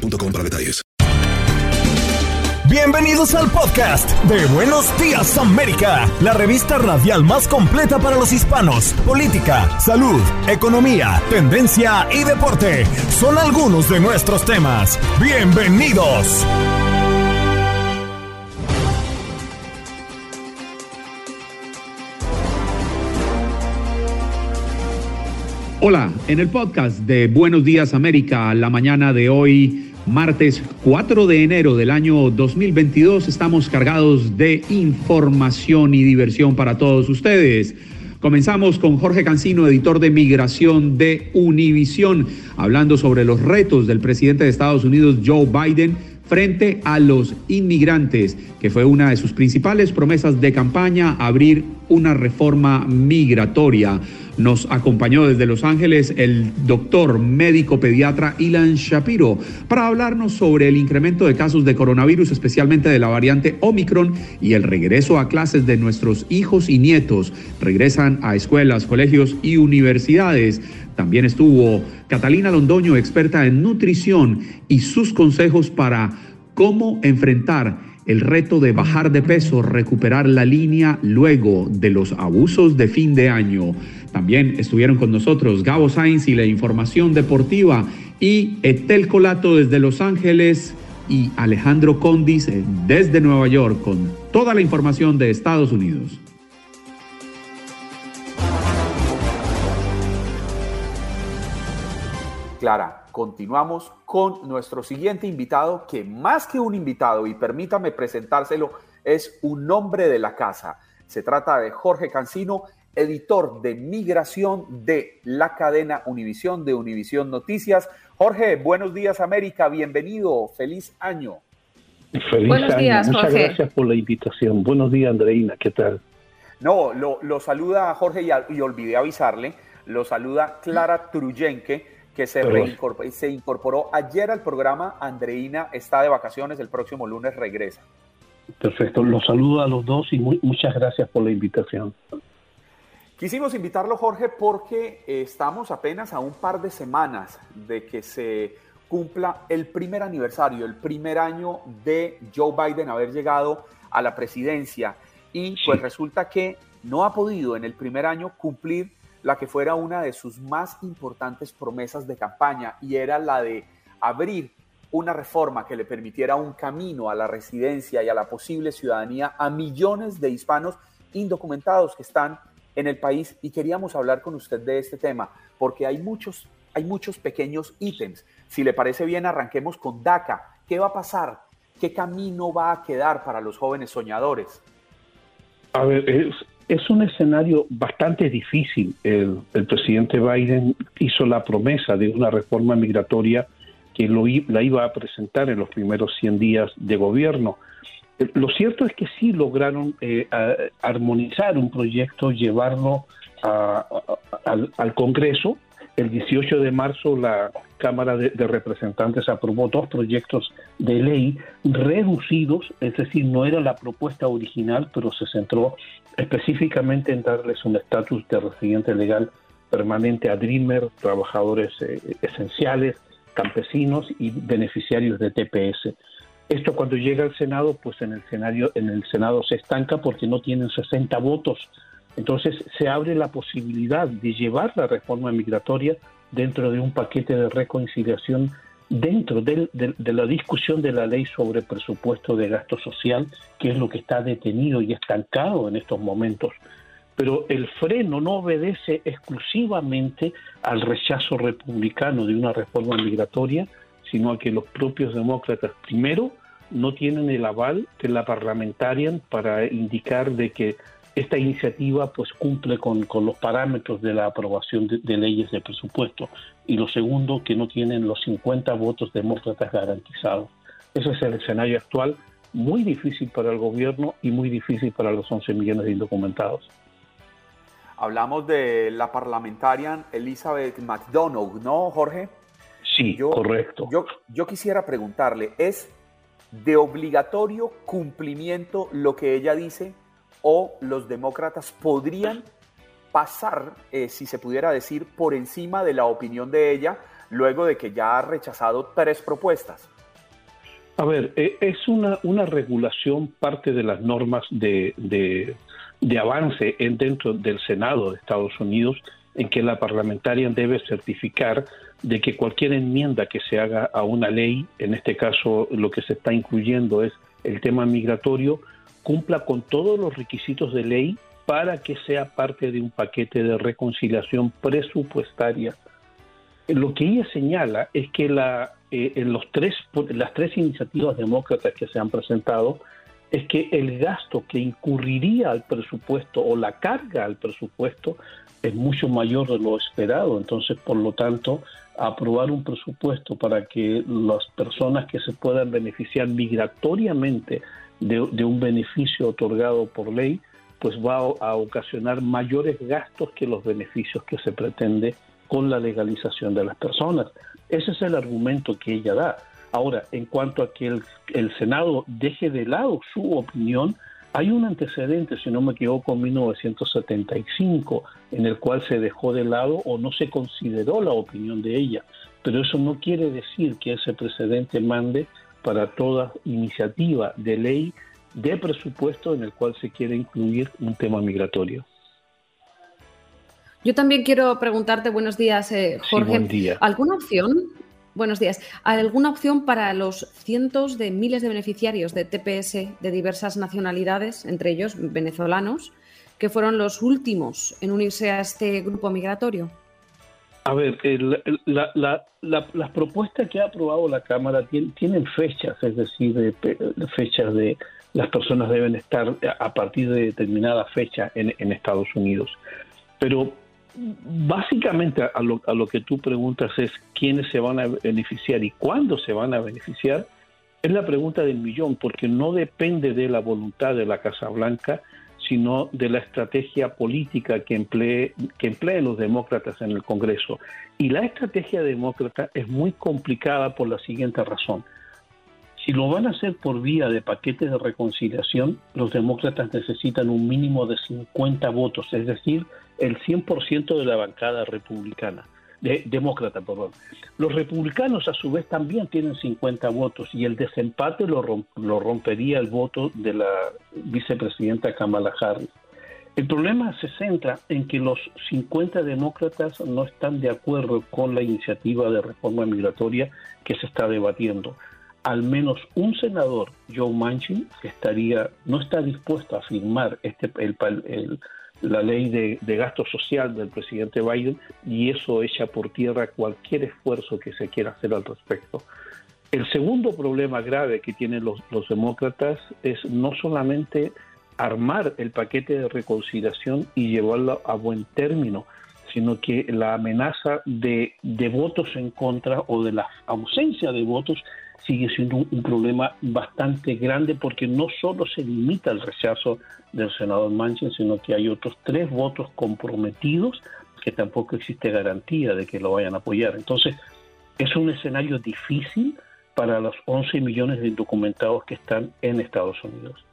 para detalles. Bienvenidos al podcast de Buenos Días América, la revista radial más completa para los hispanos. Política, salud, economía, tendencia y deporte son algunos de nuestros temas. Bienvenidos. Hola, en el podcast de Buenos Días América, la mañana de hoy, martes 4 de enero del año 2022, estamos cargados de información y diversión para todos ustedes. Comenzamos con Jorge Cancino, editor de migración de Univisión, hablando sobre los retos del presidente de Estados Unidos, Joe Biden, frente a los inmigrantes, que fue una de sus principales promesas de campaña, abrir una reforma migratoria. Nos acompañó desde Los Ángeles el doctor médico pediatra Ilan Shapiro para hablarnos sobre el incremento de casos de coronavirus, especialmente de la variante Omicron y el regreso a clases de nuestros hijos y nietos. Regresan a escuelas, colegios y universidades. También estuvo Catalina Londoño, experta en nutrición, y sus consejos para cómo enfrentar el reto de bajar de peso, recuperar la línea luego de los abusos de fin de año. También estuvieron con nosotros Gabo Sainz y la información deportiva y Etel Colato desde Los Ángeles y Alejandro Condis desde Nueva York con toda la información de Estados Unidos. Clara, continuamos con nuestro siguiente invitado, que más que un invitado, y permítame presentárselo, es un hombre de la casa. Se trata de Jorge Cancino, editor de migración de la cadena Univisión, de Univisión Noticias. Jorge, buenos días América, bienvenido, feliz año. Feliz buenos días, Muchas gracias por la invitación. Buenos días, Andreina, ¿qué tal? No, lo, saluda Jorge y, olvidé avisarle, lo saluda Clara Truyenque, que se, se incorporó ayer al programa. Andreina está de vacaciones, el próximo lunes regresa. Perfecto, los saludo a los dos y muchas gracias por la invitación. Quisimos invitarlo, Jorge, porque estamos apenas a un par de semanas de que se cumpla el primer aniversario, el primer año de Joe Biden haber llegado a la presidencia. Y pues resulta que no ha podido en el primer año cumplir la que fuera una de sus más importantes promesas de campaña y era la de abrir una reforma que le permitiera un camino a la residencia y a la posible ciudadanía a millones de hispanos indocumentados que están en el país y queríamos hablar con usted de este tema porque hay muchos, hay muchos pequeños ítems. Si le parece bien, arranquemos con DACA. ¿Qué va a pasar? ¿Qué camino va a quedar para los jóvenes soñadores? A ver, es, un escenario bastante difícil. El, el, presidente Biden hizo la promesa de una reforma migratoria que lo, la iba a presentar en los primeros 100 días de gobierno. Lo cierto es que sí lograron eh, armonizar un proyecto, llevarlo al, Congreso. El 18 de marzo la Cámara de, Representantes aprobó dos proyectos de ley reducidos, es decir, no era la propuesta original, pero se centró específicamente en darles un estatus de residente legal permanente a Dreamer, trabajadores eh, esenciales, campesinos y beneficiarios de TPS. Esto cuando llega al Senado, pues en el, Senado, en el Senado se estanca porque no tienen 60 votos. Entonces se abre la posibilidad de llevar la reforma migratoria dentro de un paquete de reconciliación dentro de, la discusión de la ley sobre presupuesto de gasto social, que es lo que está detenido y estancado en estos momentos. Pero el freno no obedece exclusivamente al rechazo republicano de una reforma migratoria, sino a que los propios demócratas primero no tienen el aval de la parlamentaria para indicar de que esta iniciativa pues cumple con, los parámetros de la aprobación de, leyes de presupuesto. Y lo segundo, que no tienen los 50 votos demócratas garantizados. Ese es el escenario actual, muy difícil para el gobierno y muy difícil para los 11 millones de indocumentados. Hablamos de la parlamentaria Elizabeth McDonough, ¿no, Jorge? Sí, correcto. Yo, yo quisiera preguntarle, ¿es de obligatorio cumplimiento lo que ella dice o los demócratas podrían pasar, eh, si se pudiera decir, por encima de la opinión de ella luego de que ya ha rechazado tres propuestas? A ver, eh, es una, una regulación parte de las normas de, de, de avance en, dentro del Senado de Estados Unidos en que la parlamentaria debe certificar de que cualquier enmienda que se haga a una ley, en este caso lo que se está incluyendo es el tema migratorio, cumpla con todos los requisitos de ley para que sea parte de un paquete de reconciliación presupuestaria. Lo que ella señala es que la, eh, en los tres, las tres iniciativas demócratas que se han presentado es que el gasto que incurriría al presupuesto o la carga al presupuesto es mucho mayor de lo esperado. Entonces, por lo tanto, aprobar un presupuesto para que las personas que se puedan beneficiar migratoriamente de, un beneficio otorgado por ley, pues va a, ocasionar mayores gastos que los beneficios que se pretende con la legalización de las personas. Ese es el argumento que ella da. Ahora, en cuanto a que el, Senado deje de lado su opinión, hay un antecedente, si no me equivoco, en 1975, en el cual se dejó de lado o no se consideró la opinión de ella, pero eso no quiere decir que ese precedente mande para toda iniciativa de ley de presupuesto en el cual se quiere incluir un tema migratorio. Yo también quiero preguntarte, buenos días, eh, Jorge, buen día. ¿alguna opción Buenos días. ¿Alguna opción para los cientos de miles de beneficiarios de TPS de diversas nacionalidades, entre ellos venezolanos, que fueron los últimos en unirse a este grupo migratorio? A ver, las propuestas que ha aprobado la Cámara tienen, fechas, es decir, fechas de las personas deben estar a partir de determinada fecha en Estados Unidos. Pero básicamente a lo, que tú preguntas es quiénes se van a beneficiar y cuándo se van a beneficiar, es la pregunta del millón, porque no depende de la voluntad de la Casa Blanca, sino de la estrategia política que emplee, que empleen los demócratas en el Congreso. Y la estrategia demócrata es muy complicada por la siguiente razón. Si lo van a hacer por vía de paquetes de reconciliación, los demócratas necesitan un mínimo de 50 votos, es decir, el 100% de la bancada republicana, de, demócrata, perdón. Los republicanos a su vez también tienen 50 votos y el desempate lo, lo rompería el voto de la vicepresidenta Kamala Harris. El problema se centra en que los 50 demócratas no están de acuerdo con la iniciativa de reforma migratoria que se está debatiendo al menos un senador, Joe Manchin, estaría, no está dispuesto a firmar este, la ley de, gasto social del presidente Biden y eso echa por tierra cualquier esfuerzo que se quiera hacer al respecto. El segundo problema grave que tienen los, demócratas es no solamente armar el paquete de reconciliación y llevarlo a buen término, sino que la amenaza de, de votos en contra o de la ausencia de votos sigue siendo un, problema bastante grande porque no solo se limita el rechazo del senador Manchin, sino que hay otros tres votos comprometidos que tampoco existe garantía de que lo vayan a apoyar. Entonces, es un escenario difícil para los 11 millones de indocumentados que están en Estados Unidos.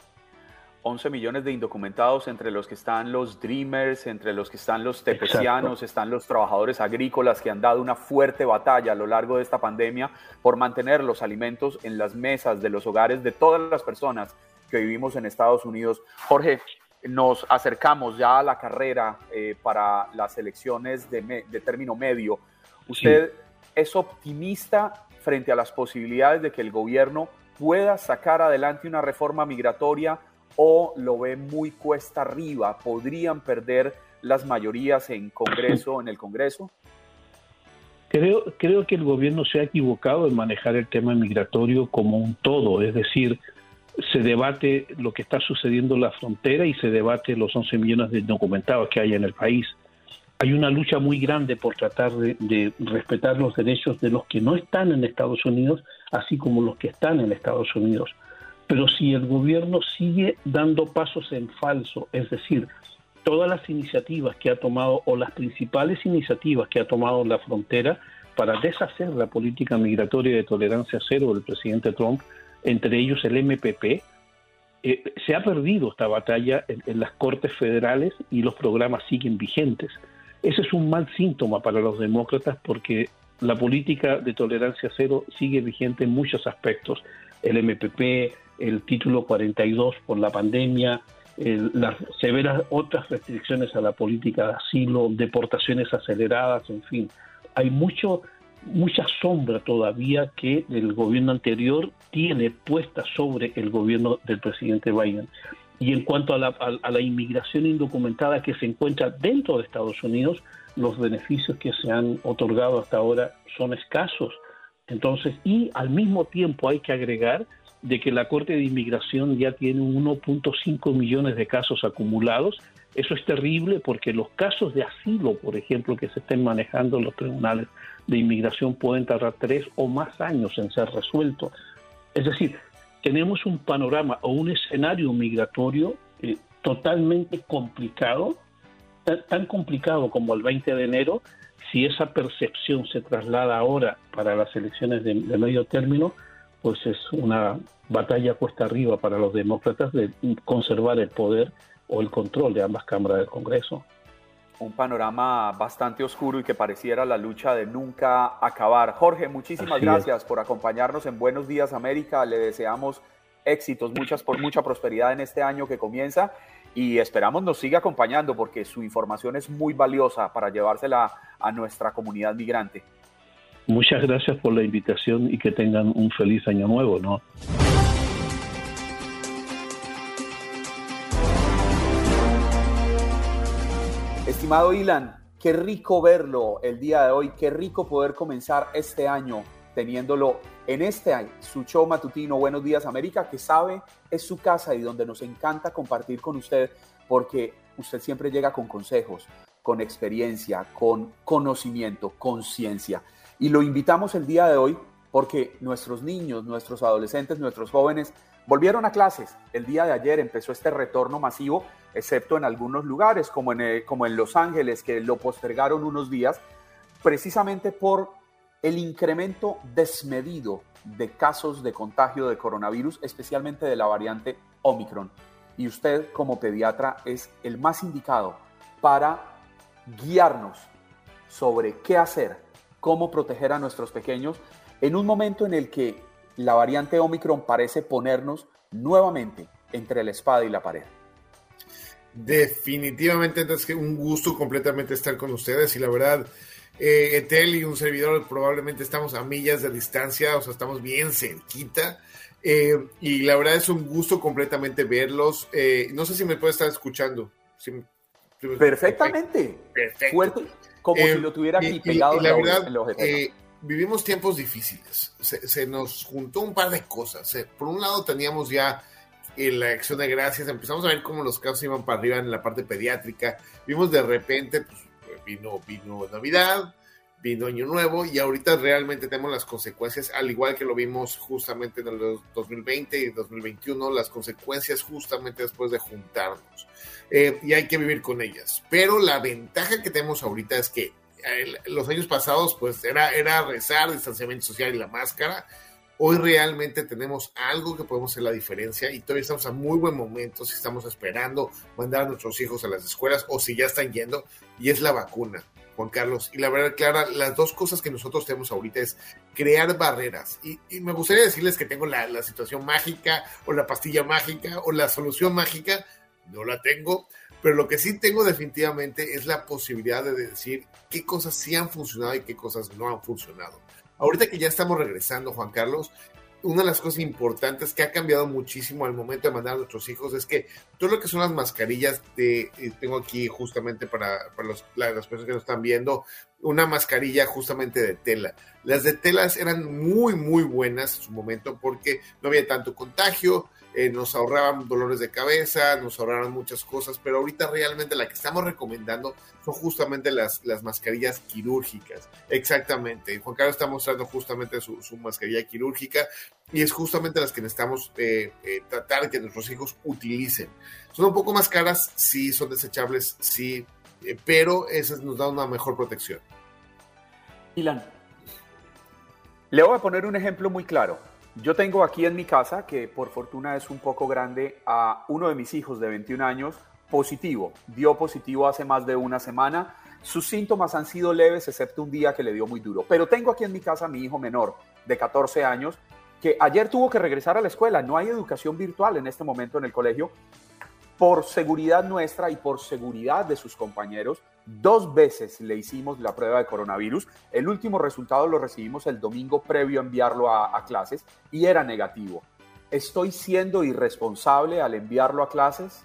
11 millones de indocumentados, entre los que están los Dreamers, entre los que están los tepecianos, están los trabajadores agrícolas que han dado una fuerte batalla a lo largo de esta pandemia por mantener los alimentos en las mesas de los hogares de todas las personas que vivimos en Estados Unidos. Jorge, nos acercamos ya a la carrera eh, para las elecciones de, término medio. ¿Usted es optimista frente a las posibilidades de que el gobierno pueda sacar adelante una reforma migratoria o lo ve muy cuesta arriba? ¿Podrían perder las mayorías en Congreso, en el Congreso? Creo, creo que el gobierno se ha equivocado en manejar el tema migratorio como un todo, es decir, se debate lo que está sucediendo en la frontera y se debate los 11 millones de documentados que hay en el país. Hay una lucha muy grande por tratar de, respetar los derechos de los que no están en Estados Unidos, así como los que están en Estados Unidos. Pero si el gobierno sigue dando pasos en falso, es decir, todas las iniciativas que ha tomado o las principales iniciativas que ha tomado la frontera para deshacer la política migratoria de tolerancia cero del presidente Trump, entre ellos el MPP, eh, se ha perdido esta batalla en, las cortes federales y los programas siguen vigentes. Ese es un mal síntoma para los demócratas porque la política de tolerancia cero sigue vigente en muchos aspectos. El MPP, el título 42 por la pandemia, las severas otras restricciones a la política de asilo, deportaciones aceleradas, en fin. Hay mucho mucha sombra todavía que el gobierno anterior tiene puesta sobre el gobierno del presidente Biden. Y en cuanto a la, inmigración indocumentada que se encuentra dentro de Estados Unidos, los beneficios que se han otorgado hasta ahora son escasos. Entonces, y al mismo tiempo hay que agregar de que la Corte de Inmigración ya tiene 1.5 millones de casos acumulados. Eso es terrible porque los casos de asilo, por ejemplo, que se estén manejando en los tribunales de inmigración pueden tardar tres o más años en ser resueltos. Es decir, tenemos un panorama o un escenario migratorio eh, totalmente complicado, tan, complicado como el 20 de enero, si esa percepción se traslada ahora para las elecciones de, de medio término, pues es una batalla cuesta arriba para los demócratas de conservar el poder o el control de ambas cámaras del Congreso un panorama bastante oscuro y que pareciera la lucha de nunca acabar. Jorge, muchísimas gracias por acompañarnos en Buenos Días América. Le deseamos éxitos, muchas por mucha prosperidad en este año que comienza y esperamos nos siga acompañando porque su información es muy valiosa para llevársela a nuestra comunidad migrante. Muchas gracias por la invitación y que tengan un feliz año nuevo, ¿no? Estimado Ilan, qué rico verlo el día de hoy, qué rico poder comenzar este año teniéndolo en este año, su show matutino Buenos Días América, que sabe es su casa y donde nos encanta compartir con usted porque usted siempre llega con consejos, con experiencia, con conocimiento, con ciencia. Y lo invitamos el día de hoy porque nuestros niños, nuestros adolescentes, nuestros jóvenes volvieron a clases. El día de ayer empezó este retorno masivo excepto en algunos lugares, como en, eh, como en Los Ángeles, que lo postergaron unos días, precisamente por el incremento desmedido de casos de contagio de coronavirus, especialmente de la variante Omicron. Y usted como pediatra es el más indicado para guiarnos sobre qué hacer, cómo proteger a nuestros pequeños en un momento en el que la variante Omicron parece ponernos nuevamente entre la espada y la pared. Definitivamente, entonces, un gusto completamente estar con ustedes y la verdad, eh, Etel y un servidor probablemente estamos a millas de distancia, o sea, estamos bien cerquita. Eh, y la verdad es un gusto completamente verlos. Eh, no sé si me puede estar escuchando. Perfectamente. Perfecto. Fuerte, como si lo tuviera aquí pegado la verdad, vivimos tiempos difíciles. Se, se, nos juntó un par de cosas. por un lado teníamos ya en la acción de gracias, empezamos a ver cómo los casos iban para arriba en la parte pediátrica. Vimos de repente, pues vino, vino Navidad, vino Año Nuevo y ahorita realmente tenemos las consecuencias, al igual que lo vimos justamente en el 2020 y 2021, las consecuencias justamente después de juntarnos. Eh, y hay que vivir con ellas. Pero la ventaja que tenemos ahorita es que eh, los años pasados pues era, era rezar, distanciamiento social y la máscara Hoy realmente tenemos algo que podemos hacer la diferencia y todavía estamos a muy buen momento si estamos esperando mandar a nuestros hijos a las escuelas o si ya están yendo y es la vacuna. Juan Carlos. Y la verdad, Clara, las dos cosas que nosotros tenemos ahorita es crear barreras. Y, me gustaría decirles que tengo la, la, situación mágica o la pastilla mágica o la solución mágica. No la tengo. Pero lo que sí tengo definitivamente es la posibilidad de decir qué cosas sí han funcionado y qué cosas no han funcionado. Ahorita que ya estamos regresando, Juan Carlos, una de las cosas importantes que ha cambiado muchísimo al momento de mandar a nuestros hijos es que todo lo que son las mascarillas, de, eh, tengo aquí justamente para, para las personas que nos están viendo, una mascarilla justamente de tela. Las de telas eran muy, muy buenas en su momento porque no había tanto contagio, eh, nos ahorraban dolores de cabeza, nos ahorraron muchas cosas, pero ahorita realmente la que estamos recomendando son justamente las, las mascarillas quirúrgicas. Exactamente. Juan Carlos está mostrando justamente su, mascarilla quirúrgica y es justamente las que necesitamos eh, eh, tratar de que nuestros hijos utilicen. Son un poco más caras, sí, son desechables, sí, pero esas nos dan una mejor protección. Ilan, le voy a poner un ejemplo muy claro. Yo tengo aquí en mi casa, que por fortuna es un poco grande, a uno de mis hijos de 21 años positivo. Dio positivo hace más de una semana. Sus síntomas han sido leves, excepto un día que le dio muy duro. Pero tengo aquí en mi casa a mi hijo menor de 14 años, que ayer tuvo que regresar a la escuela. No hay educación virtual en este momento en el colegio. Por seguridad nuestra y por seguridad de sus compañeros, Dos veces le hicimos la prueba de coronavirus. El último resultado lo recibimos el domingo previo a enviarlo a, clases y era negativo. ¿Estoy siendo irresponsable al enviarlo a clases?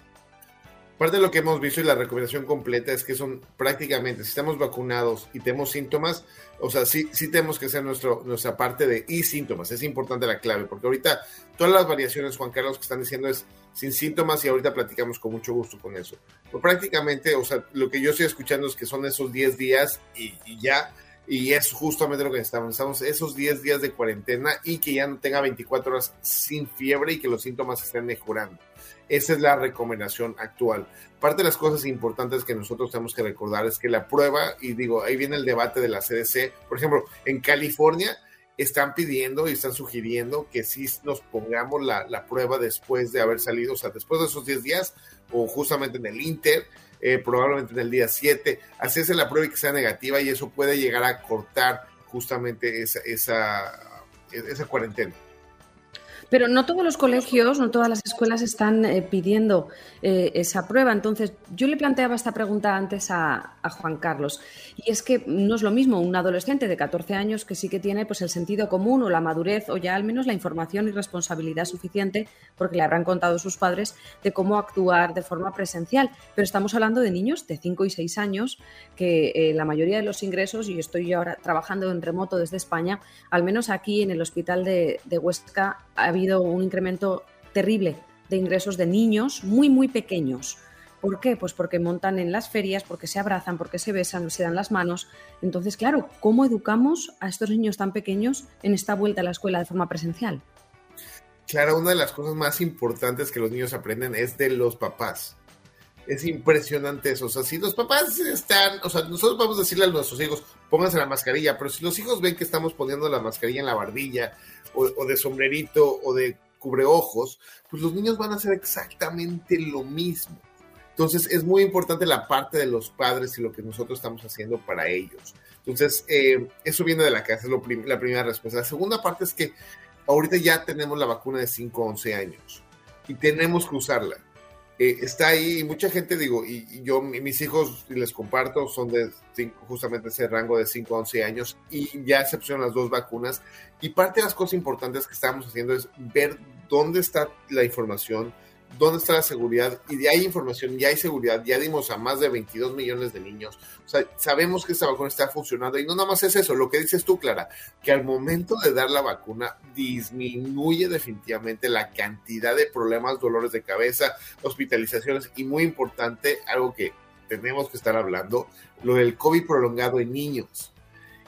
Parte de lo que hemos visto y la recomendación completa es que son prácticamente, si estamos vacunados y tenemos síntomas, o sea, sí, sí tenemos que hacer nuestro, nuestra parte de y síntomas. Es importante la clave, porque ahorita todas las variaciones, Juan Carlos, que están diciendo es sin síntomas y ahorita platicamos con mucho gusto con eso. Pero prácticamente, o sea, lo que yo estoy escuchando es que son esos 10 días y, ya, y es justamente lo que necesitamos. Necesitamos esos 10 días de cuarentena y que ya no tenga 24 horas sin fiebre y que los síntomas estén mejorando. Esa es la recomendación actual. Parte de las cosas importantes que nosotros tenemos que recordar es que la prueba, y digo, ahí viene el debate de la CDC, por ejemplo, en California, están pidiendo y están sugiriendo que sí nos pongamos la, prueba después de haber salido, o sea, después de esos 10 días o justamente en el Inter, eh, probablemente en el día 7, hacerse la prueba y que sea negativa y eso puede llegar a cortar justamente esa, esa, esa cuarentena. Pero no todos los colegios, no todas las escuelas están eh, pidiendo eh, esa prueba. Entonces, yo le planteaba esta pregunta antes a, Juan Carlos. Y es que no es lo mismo un adolescente de 14 años que sí que tiene pues, el sentido común o la madurez o ya al menos la información y responsabilidad suficiente, porque le habrán contado sus padres, de cómo actuar de forma presencial. Pero estamos hablando de niños de 5 y 6 años que eh, la mayoría de los ingresos, y estoy ahora trabajando en remoto desde España, al menos aquí en el hospital de, de Huesca, ha un incremento terrible de ingresos de niños muy, muy pequeños. ¿Por qué? Pues porque montan en las ferias, porque se abrazan, porque se besan, se dan las manos. Entonces, claro, ¿cómo educamos a estos niños tan pequeños en esta vuelta a la escuela de forma presencial? Claro, una de las cosas más importantes que los niños aprenden es de los papás. Es impresionante eso. O sea, si los papás están, o sea, nosotros vamos a decirle a nuestros hijos, pónganse la mascarilla, pero si los hijos ven que estamos poniendo la mascarilla en la barbilla, o, de sombrerito, o de cubreojos, pues los niños van a hacer exactamente lo mismo. Entonces es muy importante la parte de los padres y lo que nosotros estamos haciendo para ellos. Entonces, eh, eso viene de la casa, es la primera respuesta. La segunda parte es que ahorita ya tenemos la vacuna de 5 a 11 años y tenemos que usarla. Eh, está ahí y mucha gente, digo, y, yo, mis hijos, les comparto, son de justamente ese rango de 5 a 11 años y ya se las dos vacunas. Y parte de las cosas importantes que estamos haciendo es ver dónde está la información, dónde está la seguridad y ya hay información, ya hay seguridad, ya dimos a más de 22 millones de niños. O sea, sabemos que esta vacuna está funcionando y no nada más es eso, lo que dices tú, Clara, que al momento de dar la vacuna disminuye definitivamente la cantidad de problemas, dolores de cabeza, hospitalizaciones y muy importante, algo que tenemos que estar hablando, lo del COVID prolongado en niños.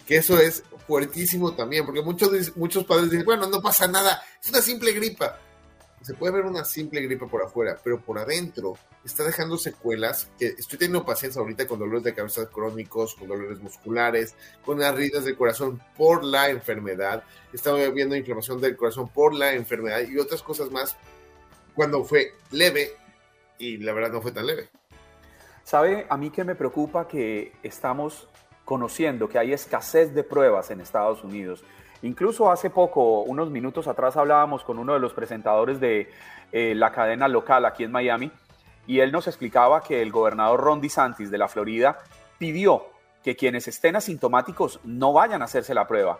Que eso es fuertísimo también, porque muchos, muchos padres dicen, bueno, no pasa nada, es una simple gripa se puede ver una simple gripe por afuera, pero por adentro está dejando secuelas que estoy teniendo pacientes ahorita con dolores de cabeza crónicos, con dolores musculares, con arritmias del corazón por la enfermedad, estamos viendo inflamación del corazón por la enfermedad y otras cosas más cuando fue leve y la verdad no fue tan leve. ¿Sabe? A mí que me preocupa que estamos conociendo que hay escasez de pruebas en Estados Unidos Incluso hace poco, unos minutos atrás, hablábamos con uno de los presentadores de eh, la cadena local aquí en Miami y él nos explicaba que el gobernador Ron DeSantis de la Florida pidió que quienes estén asintomáticos no vayan a hacerse la prueba.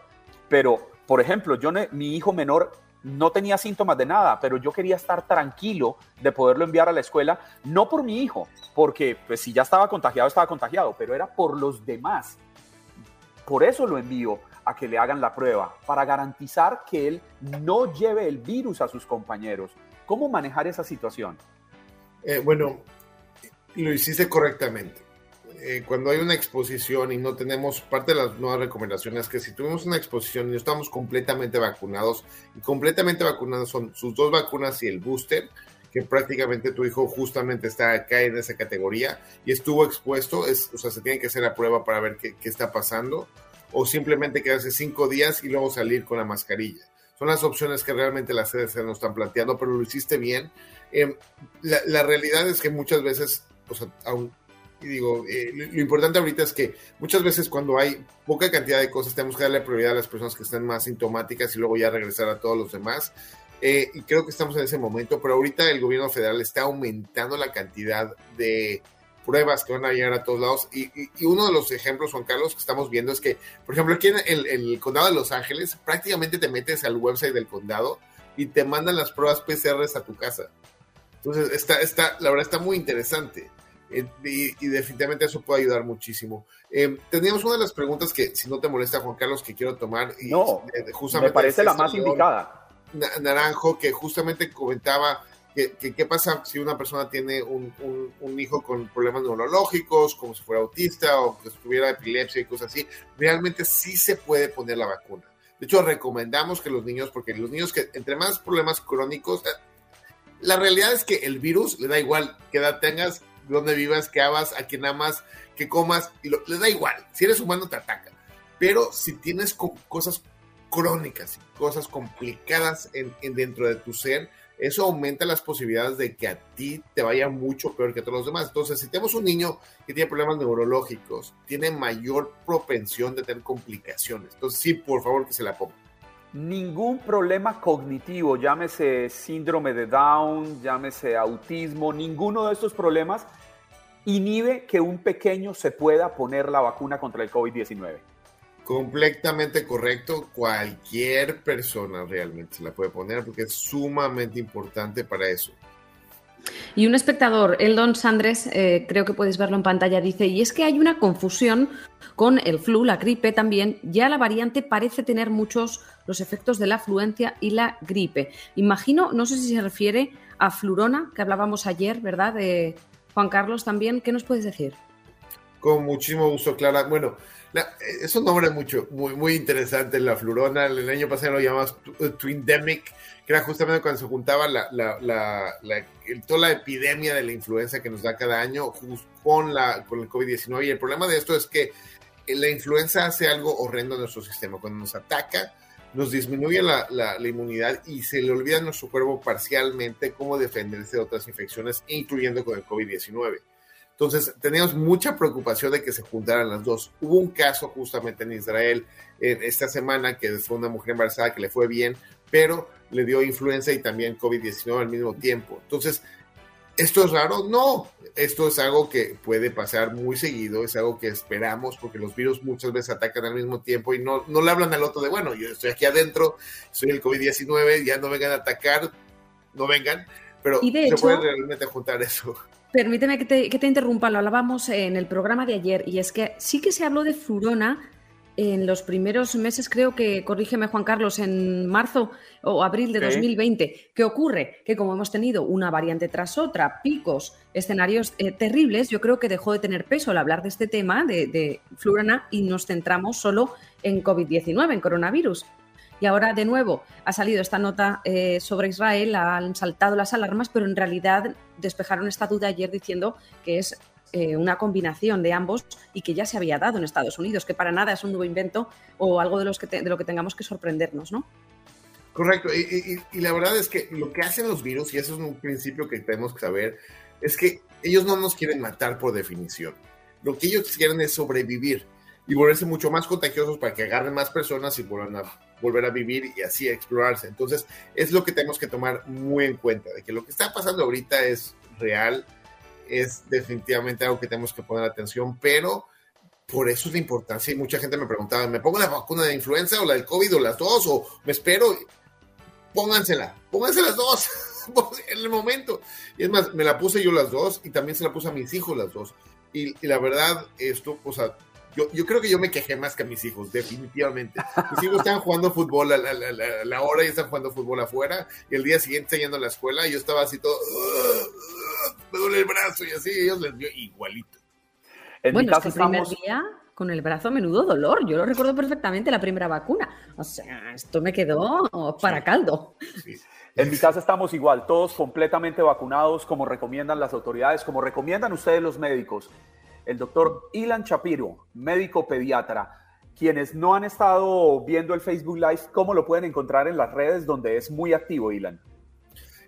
Pero, por ejemplo, yo mi hijo menor no tenía síntomas de nada, pero yo quería estar tranquilo de poderlo enviar a la escuela, no por mi hijo, porque pues, si ya estaba contagiado, estaba contagiado, pero era por los demás por eso lo envío a que le hagan la prueba, para garantizar que él no lleve el virus a sus compañeros. ¿Cómo manejar esa situación? Eh, bueno, lo hiciste correctamente. Eh, cuando hay una exposición y no tenemos, parte de las nuevas recomendaciones que si tuvimos una exposición y no estamos completamente vacunados, y completamente vacunados son sus dos vacunas y el booster, que prácticamente tu hijo justamente está acá en esa categoría y estuvo expuesto, es, o sea, se tiene que hacer la prueba para ver qué, qué está pasando, o simplemente quedarse cinco días y luego salir con la mascarilla. Son las opciones que realmente la CDC nos están planteando, pero lo hiciste bien. Eh, la, realidad es que muchas veces, o sea, aún, digo, eh, lo, lo, importante ahorita es que muchas veces cuando hay poca cantidad de cosas tenemos que darle prioridad a las personas que están más sintomáticas y luego ya regresar a todos los demás. Eh, y creo que estamos en ese momento, pero ahorita el gobierno federal está aumentando la cantidad de pruebas que van a llegar a todos lados. Y, y, y, uno de los ejemplos, Juan Carlos, que estamos viendo es que, por ejemplo, aquí en el, el, condado de Los Ángeles, prácticamente te metes al website del condado y te mandan las pruebas PCRs a tu casa. Entonces, está, está, la verdad está muy interesante. Eh, y, y, definitivamente eso puede ayudar muchísimo. Eh, teníamos una de las preguntas que, si no te molesta, Juan Carlos, que quiero tomar. Y no, justamente me parece la más indicada. Naranjo, que justamente comentaba qué pasa si una persona tiene un, un, un, hijo con problemas neurológicos, como si fuera autista o que tuviera epilepsia y cosas así, realmente sí se puede poner la vacuna. De hecho, recomendamos que los niños, porque los niños que entre más problemas crónicos, la realidad es que el virus le da igual que edad tengas, dónde vivas, qué hagas, a quién amas, qué comas, y lo, le da igual. Si eres humano, te ataca. Pero si tienes cosas crónicas, cosas complicadas en, en dentro de tu ser, eso aumenta las posibilidades de que a ti te vaya mucho peor que a todos los demás. Entonces, si tenemos un niño que tiene problemas neurológicos, tiene mayor propensión de tener complicaciones. Entonces, sí, por favor, que se la ponga. Ningún problema cognitivo, llámese síndrome de Down, llámese autismo, ninguno de estos problemas inhibe que un pequeño se pueda poner la vacuna contra el COVID-19. Completamente correcto. Cualquier persona realmente se la puede poner porque es sumamente importante para eso. Y un espectador, Eldon Sandres, eh, creo que podéis verlo en pantalla, dice, y es que hay una confusión con el flu, la gripe también, ya la variante parece tener muchos los efectos de la afluencia y la gripe. Imagino, no sé si se refiere a flurona, que hablábamos ayer, ¿verdad? De Juan Carlos también, ¿qué nos puedes decir? Con muchísimo gusto, Clara. Bueno, es un nombre mucho, muy, muy interesante, la flurona. El año pasado lo llamamos Twindemic, que era justamente cuando se juntaba la, la, la, toda la epidemia de la influenza que nos da cada año con, la, con el COVID-19. Y el problema de esto es que la influenza hace algo horrendo en nuestro sistema. Cuando nos ataca, nos disminuye la, la, la, inmunidad y se le olvida a nuestro cuerpo parcialmente cómo defenderse de otras infecciones, incluyendo con el COVID-19. Entonces, teníamos mucha preocupación de que se juntaran las dos. Hubo un caso justamente en Israel eh, esta semana que fue una mujer embarazada que le fue bien, pero le dio influenza y también COVID-19 al mismo tiempo. Entonces, ¿esto es raro? No, esto es algo que puede pasar muy seguido, es algo que esperamos porque los virus muchas veces atacan al mismo tiempo y no, no le hablan al otro de, bueno, yo estoy aquí adentro, soy el COVID-19, ya no vengan a atacar, no vengan, pero se hecho, puede realmente juntar eso. Permíteme que te, que te, interrumpa, lo hablábamos en el programa de ayer, y es que sí que se habló de flurona en los primeros meses, creo que, corrígeme Juan Carlos, en marzo o abril de sí. 2020. ¿Qué ocurre? Que como hemos tenido una variante tras otra, picos, escenarios eh, terribles, yo creo que dejó de tener peso al hablar de este tema de, de flurona y nos centramos solo en COVID-19, en coronavirus. Y ahora de nuevo ha salido esta nota eh, sobre Israel, han saltado las alarmas, pero en realidad despejaron esta duda ayer diciendo que es eh, una combinación de ambos y que ya se había dado en Estados Unidos, que para nada es un nuevo invento o algo de, los que te, de lo que tengamos que sorprendernos, ¿no? Correcto, y, y, la verdad es que lo que hacen los virus, y eso es un principio que tenemos que saber, es que ellos no nos quieren matar por definición. Lo que ellos quieren es sobrevivir y volverse mucho más contagiosos para que agarren más personas y vuelvan a volver a vivir y así explorarse. Entonces, es lo que tenemos que tomar muy en cuenta, de que lo que está pasando ahorita es real, es definitivamente algo que tenemos que poner atención, pero por eso es la importancia. Y mucha gente me preguntaba, ¿me pongo la vacuna de influenza o la del COVID o las dos? ¿O me espero? Póngansela, pónganse las dos en el momento. Y es más, me la puse yo las dos y también se la puse a mis hijos las dos. Y, y la verdad, esto, o sea, Yo, yo creo que yo me quejé más que a mis hijos, definitivamente. Mis hijos estaban jugando fútbol a la, hora y están jugando fútbol afuera, y el día siguiente yendo a la escuela, yo estaba así todo, me duele el brazo, y así, ellos les dio igualito. En bueno, mi caso primer día con el brazo a menudo dolor. Yo lo recuerdo perfectamente la primera vacuna. O sea, esto me quedó para caldo. En mi casa estamos igual, todos completamente vacunados, como recomiendan las autoridades, como recomiendan ustedes los médicos. El doctor Ilan Shapiro, médico pediatra. Quienes no han estado viendo el Facebook Live, ¿cómo lo pueden encontrar en las redes donde es muy activo, Ilan?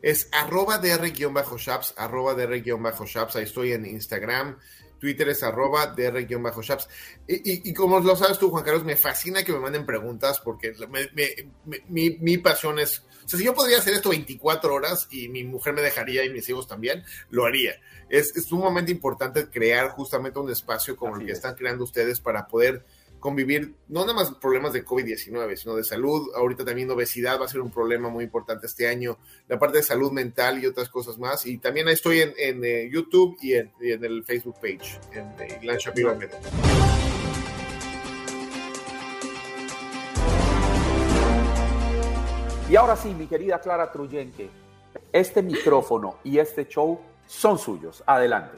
Es arroba dr-shaps, arroba dr-shaps, ahí estoy en Instagram, Twitter es arroba dr-shaps. Y, y, como lo sabes tú, Juan Carlos, me fascina que me manden preguntas porque mi, mi, pasión es, o sea, si yo podría hacer esto 24 horas y mi mujer me dejaría y mis hijos también, lo haría. Es, es sumamente importante crear justamente un espacio como el que están creando ustedes para poder convivir, no nada más problemas de COVID-19, sino de salud. Ahorita también obesidad va a ser un problema muy importante este año, la parte de salud mental y otras cosas más. Y también estoy en, eh, YouTube y en, el Facebook page, en eh, Ilan Shapiro Y ahora sí, mi querida Clara Truyenque, este micrófono y este show son suyos. Adelante.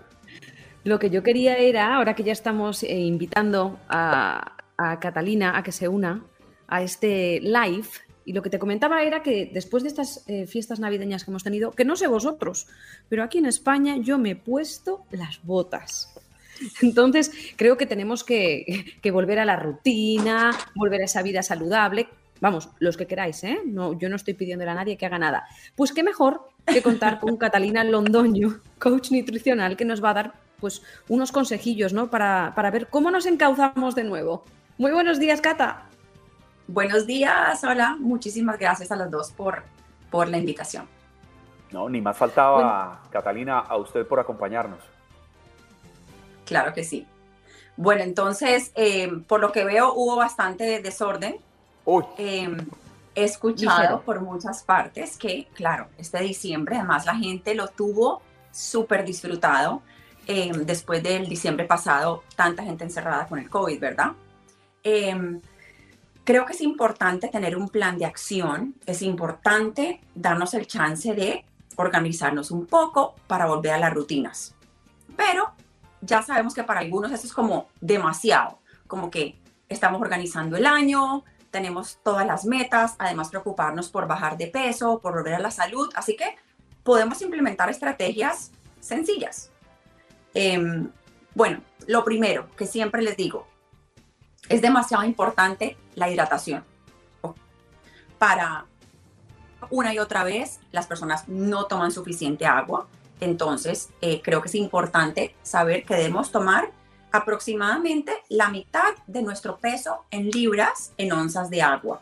Lo que yo quería era, ahora que ya estamos eh, invitando a, Catalina a que se una a este live, y lo que te comentaba era que después de estas eh, fiestas navideñas que hemos tenido, que no sé vosotros, pero aquí en España yo me he puesto las botas. Entonces, creo que tenemos que, que, volver a la rutina, volver a esa vida saludable. Vamos, los que queráis, ¿eh? No, yo no estoy pidiendo a nadie que haga nada. Pues qué mejor que contar con Catalina Londoño, coach nutricional, que nos va a dar pues unos consejillos, ¿no? Para, ver cómo nos encauzamos de nuevo. Muy buenos días, Cata. Buenos días, hola. Muchísimas gracias a los dos por, por la invitación. No, ni más faltaba, Catalina, a usted por acompañarnos. Claro que sí. Bueno, entonces, eh, por lo que veo, hubo bastante desorden. Em, he escuchado por muchas partes que, claro, este diciembre, además la gente lo tuvo súper disfrutado. Em, después del diciembre pasado, tanta gente encerrada con el COVID, ¿verdad? Em, creo que es importante tener un plan de acción, es importante darnos el chance de organizarnos un poco para volver a las rutinas. Pero ya sabemos que para algunos eso es como demasiado, como que estamos organizando el año, tenemos todas las metas, además preocuparnos por bajar de peso, por volver a la salud, así que podemos implementar estrategias sencillas. Em, bueno, lo primero que siempre les digo, es demasiado importante la hidratación. Para una y otra vez, las personas no toman suficiente agua. Entonces, eh, creo que es importante saber que debemos tomar aproximadamente la mitad de nuestro peso en libras en onzas de agua.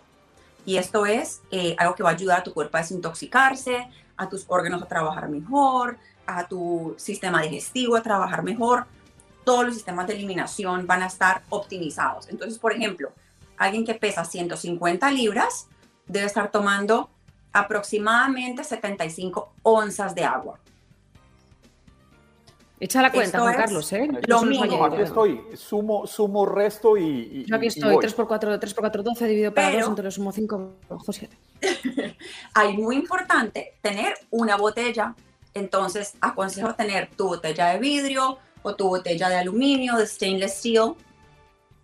Y esto es eh, algo que va a ayudar a tu cuerpo a desintoxicarse, a tus órganos a trabajar mejor, a tu sistema digestivo a trabajar mejor, todos los sistemas de eliminación van a estar optimizados. Entonces, por ejemplo, alguien que pesa 150 libras debe estar tomando aproximadamente 75 onzas de agua. Echa la cuenta, Juan Carlos, ¿eh? Lo mismo. Aquí estoy, sumo, sumo resto y. Yo aquí estoy, 3 por 4, 3 por 4, 12 dividido para 2, entonces sumo 5, 7. Hay muy importante tener una botella entonces, aconsejo tener tu botella de vidrio o tu botella de aluminio, de stainless steel.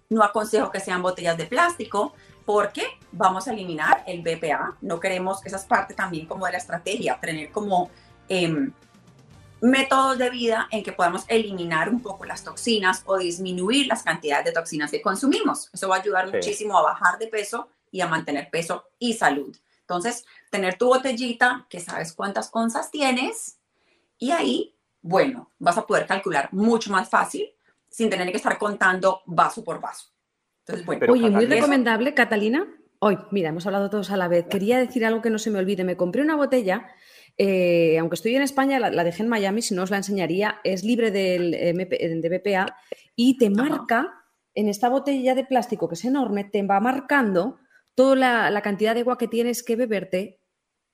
No aconsejo que sean botellas de plástico porque vamos a eliminar el BPA. No queremos, esa es parte también como de la estrategia, tener como em, métodos de vida en que podamos eliminar un poco las toxinas o disminuir las cantidades de toxinas que consumimos. Eso va a ayudar muchísimo a bajar de peso y a mantener peso y salud. Entonces, tener tu botellita, que sabes cuántas onzas tienes, y ahí, bueno, vas a poder calcular mucho más fácil sin tener que estar contando vaso por vaso. Entonces, bueno, Oye, muy recomendable, Catalina. Hoy, mira, hemos hablado todos a la vez. Quería decir algo que no se me olvide. Me compré una botella, eh, aunque estoy en España, la, dejé en Miami, si no os la enseñaría. Es libre del, de BPA y te marca en esta botella de plástico que es enorme, te va marcando toda la, la cantidad de agua que tienes que beberte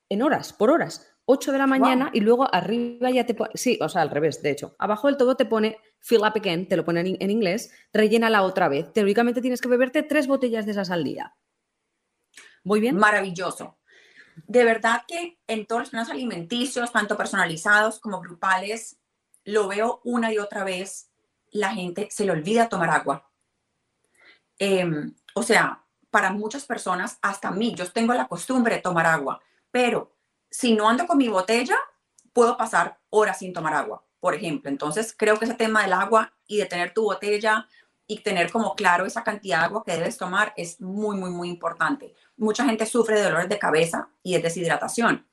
en horas, por horas. 8 de la mañana y luego arriba ya te pone, sí, o sea, al revés, de hecho, abajo del todo te pone fill up again, te lo ponen en inglés, rellena la otra vez. Teóricamente tienes que beberte tres botellas de esas al día. ¿Muy bien? Maravilloso. De verdad que en todos los planes alimenticios, tanto personalizados como grupales, lo veo una y otra vez, la gente se le olvida tomar agua. Em, o sea, para muchas personas, hasta mí, yo tengo la costumbre de tomar agua, pero si no ando con mi botella, puedo pasar horas sin tomar agua, por ejemplo. Entonces, creo que ese tema del agua y de tener tu botella y tener como claro esa cantidad de agua que debes tomar es muy, muy, muy importante. Mucha gente sufre de dolores de cabeza y de deshidratación.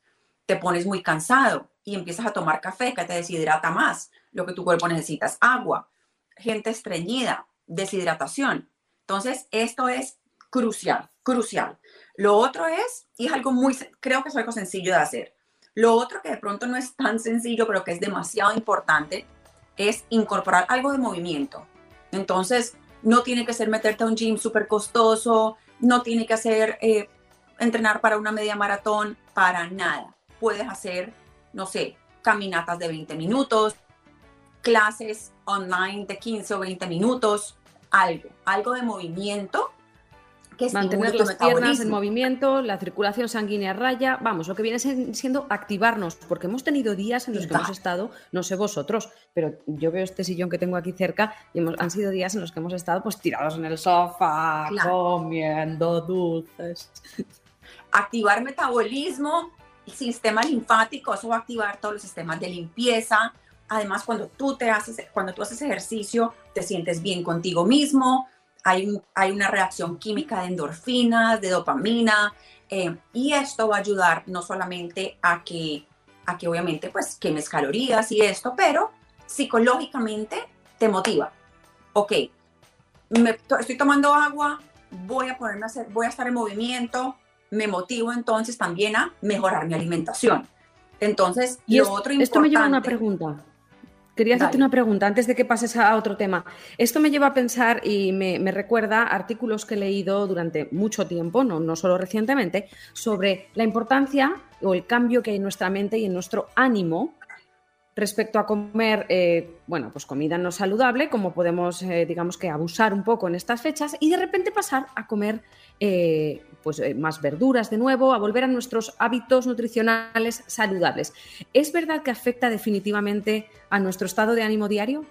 Te pones muy cansado y empiezas a tomar café que te deshidrata más. Lo que tu cuerpo necesita es agua. Gente estreñida, deshidratación. Entonces, esto es crucial, crucial. Lo otro es, y es algo muy, creo que es algo sencillo de hacer. Lo otro que de pronto no es tan sencillo, pero que es demasiado importante, es incorporar algo de movimiento. Entonces, no tiene que ser meterte a un gym súper costoso, no tiene que hacer eh, entrenar para una media maratón, para nada. Puedes hacer, no sé, caminatas de 20 minutos, clases online de 15 o 20 minutos, algo, algo de movimiento que mantener las piernas en movimiento, la circulación sanguínea raya, vamos, lo que viene siendo activarnos, porque hemos tenido días en los que hemos estado, no sé vosotros, pero yo veo este sillón que tengo aquí cerca y hemos, han sido días en los que hemos estado pues tirados en el sofá, comiendo dulces. Activar metabolismo, el sistema linfático, eso va a activar todos los sistemas de limpieza. Además, cuando tú te haces, cuando tú haces ejercicio, te sientes bien contigo mismo, hay, una reacción química de endorfinas, de dopamina, eh, y esto va a ayudar no solamente a que, a que obviamente pues quemes calorías y esto, pero psicológicamente te motiva. Ok, me, estoy tomando agua, voy a ponerme a hacer, voy a estar en movimiento, me motivo entonces también a mejorar mi alimentación. Entonces, y lo otro importante. Esto me lleva a una pregunta. Quería hacerte una pregunta antes de que pases a otro tema. Esto me lleva a pensar y me, recuerda artículos que he leído durante mucho tiempo, no, no solo recientemente, sobre la importancia o el cambio que hay en nuestra mente y en nuestro ánimo respecto a comer, eh, bueno, pues comida no saludable, como podemos, eh, digamos que, abusar un poco en estas fechas y de repente pasar a comer eh, pues, eh, más verduras de nuevo, a volver a nuestros hábitos nutricionales saludables. ¿Es verdad que afecta definitivamente a nuestro estado de ánimo diario?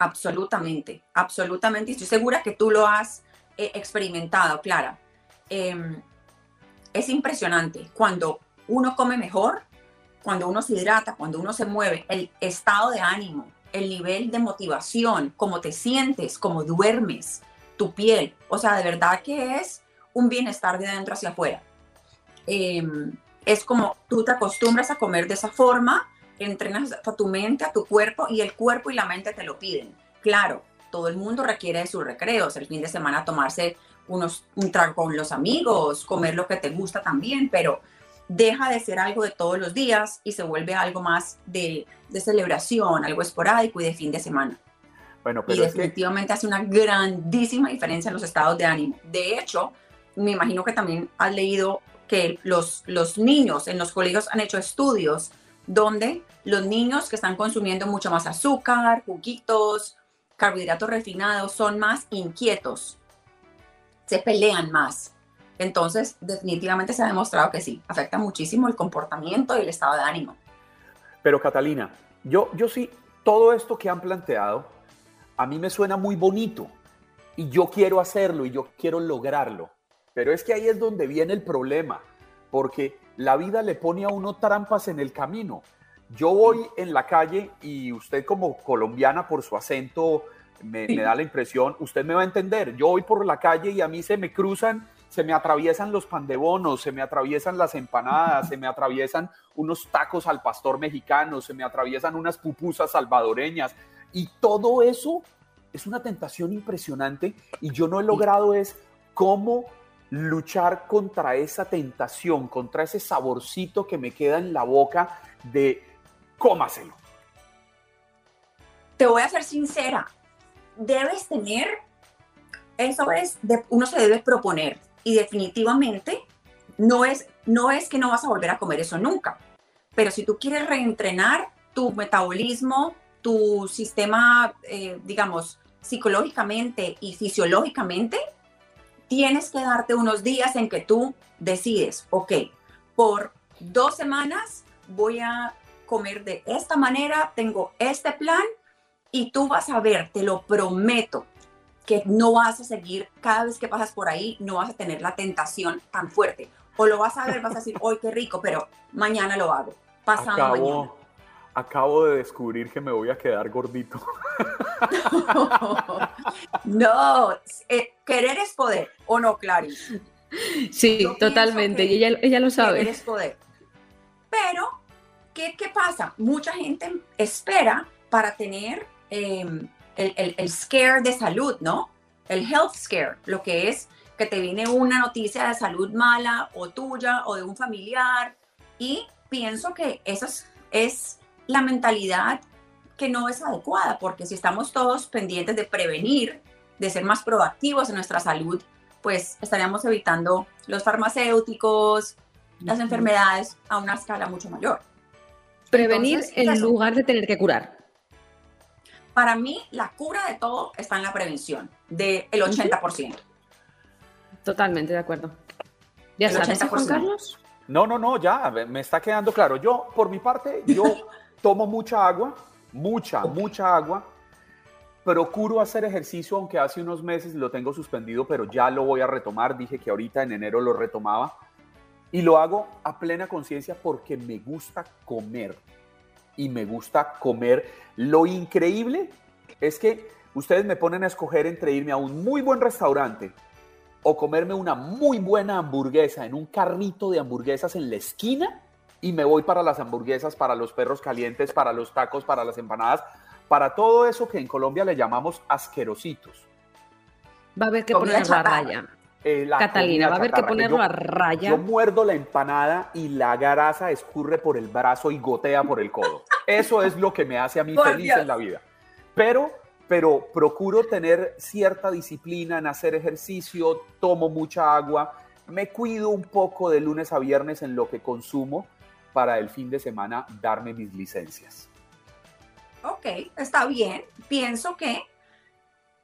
Absolutamente, absolutamente. Estoy segura que tú lo has eh, experimentado, Clara. Em, es impresionante cuando uno come mejor, cuando uno se hidrata, cuando uno se mueve, el estado de ánimo, el nivel de motivación, cómo te sientes, cómo duermes, tu piel. O sea, de verdad que es un bienestar de dentro hacia afuera. Em, es como tú te acostumbras a comer de esa forma, entrenas a tu mente, a tu cuerpo y el cuerpo y la mente te lo piden. Claro, todo el mundo requiere de sus recreos, el fin de semana tomarse unos, un trago con los amigos, comer lo que te gusta también, pero deja de ser algo de todos los días y se vuelve algo más de, de celebración, algo esporádico y de fin de semana. Bueno, y definitivamente hace una grandísima diferencia en los estados de ánimo. De hecho, me imagino que también has leído que los, los niños en los colegios han hecho estudios donde los niños que están consumiendo mucho más azúcar, juguitos, carbohidratos refinados, son más inquietos, se pelean más. Entonces, definitivamente se ha demostrado que sí, afecta muchísimo el comportamiento y el estado de ánimo. Pero Catalina, yo, yo sí, todo esto que han planteado, a mí me suena muy bonito y yo quiero hacerlo y yo quiero lograrlo. Pero es que ahí es donde viene el problema, porque la vida le pone a uno trampas en el camino. Yo voy en la calle y usted como colombiana por su acento me, da la impresión, usted me va a entender, yo voy por la calle y a mí se me cruzan, se me atraviesan los pandebonos, se me atraviesan las empanadas, se me atraviesan unos tacos al pastor mexicano, se me atraviesan unas pupusas salvadoreñas, y todo eso es una tentación impresionante y yo no he logrado es cómo luchar contra esa tentación, contra ese saborcito que me queda en la boca de cómaselo. Te voy a ser sincera, debes tener, eso es, uno se debe proponer y definitivamente no es, no es que no vas a volver a comer eso nunca, pero si tú quieres reentrenar tu metabolismo, tu sistema, eh, digamos, psicológicamente y fisiológicamente, tienes que darte unos días en que tú decides, ok, por dos semanas voy a comer de esta manera, tengo este plan y tú vas a ver, te lo prometo, que no vas a seguir, cada vez que pasas por ahí, no vas a tener la tentación tan fuerte. O lo vas a ver, vas a decir, hoy qué rico, pero mañana lo hago, pasado mañana. Acabo de descubrir que me voy a quedar gordito. no, eh, querer es poder, ¿o no, Clarice? Sí, totalmente, y ella, ella, lo sabe. Querer es poder. Pero, ¿qué, ¿qué, pasa? Mucha gente espera para tener em, el, el, scare de salud, ¿no? El health scare, lo que es que te viene una noticia de salud mala o tuya o de un familiar. Y pienso que esa es, la mentalidad que no es adecuada, porque si estamos todos pendientes de prevenir, de ser más proactivos en nuestra salud, pues estaríamos evitando los farmacéuticos, las enfermedades a una escala mucho mayor. Prevenir en lugar de tener que curar. Para mí, la cura de todo está en la prevención, del 80%. Totalmente de acuerdo. ¿Ya sabes, Juan Carlos? No, no, no, ya, me está quedando claro. Yo, por mi parte, yo tomo mucha agua, mucha, mucha agua. Procuro hacer ejercicio, aunque hace unos meses lo tengo suspendido, pero ya lo voy a retomar. Dije que ahorita en enero lo retomaba. Y lo hago a plena conciencia porque me gusta comer y me gusta comer. Lo increíble es que ustedes me ponen a escoger entre irme a un muy buen restaurante o comerme una muy buena hamburguesa en un carrito de hamburguesas en la esquina y me voy para las hamburguesas, para los perros calientes, para los tacos, para las empanadas, para todo eso que en Colombia le llamamos asquerositos. Va a haber que ponerlo a raya. Eh, Catalina, va a haber que ponerlo a raya. Yo muerdo la empanada y la grasa escurre por el brazo y gotea por el codo. Eso es lo que me hace a mí feliz en la vida. Pero, pero procuro tener cierta disciplina en hacer ejercicio, tomo mucha agua, me cuido un poco de lunes a viernes en lo que consumo para el fin de semana darme mis licencias. Ok, está bien. Pienso que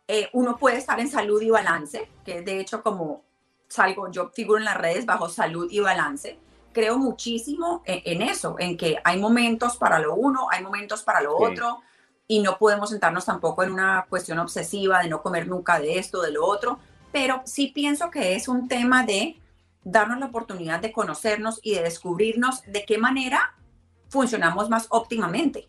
eh, uno puede estar en salud y balance, que de hecho como salgo, yo figuro en las redes bajo salud y balance, creo muchísimo en, eso, en que hay momentos para lo uno, hay momentos para lo otro, y no podemos sentarnos tampoco en una cuestión obsesiva de no comer nunca de esto, de lo otro, pero sí pienso que es un tema de darnos la oportunidad de conocernos y de descubrirnos de qué manera funcionamos más óptimamente.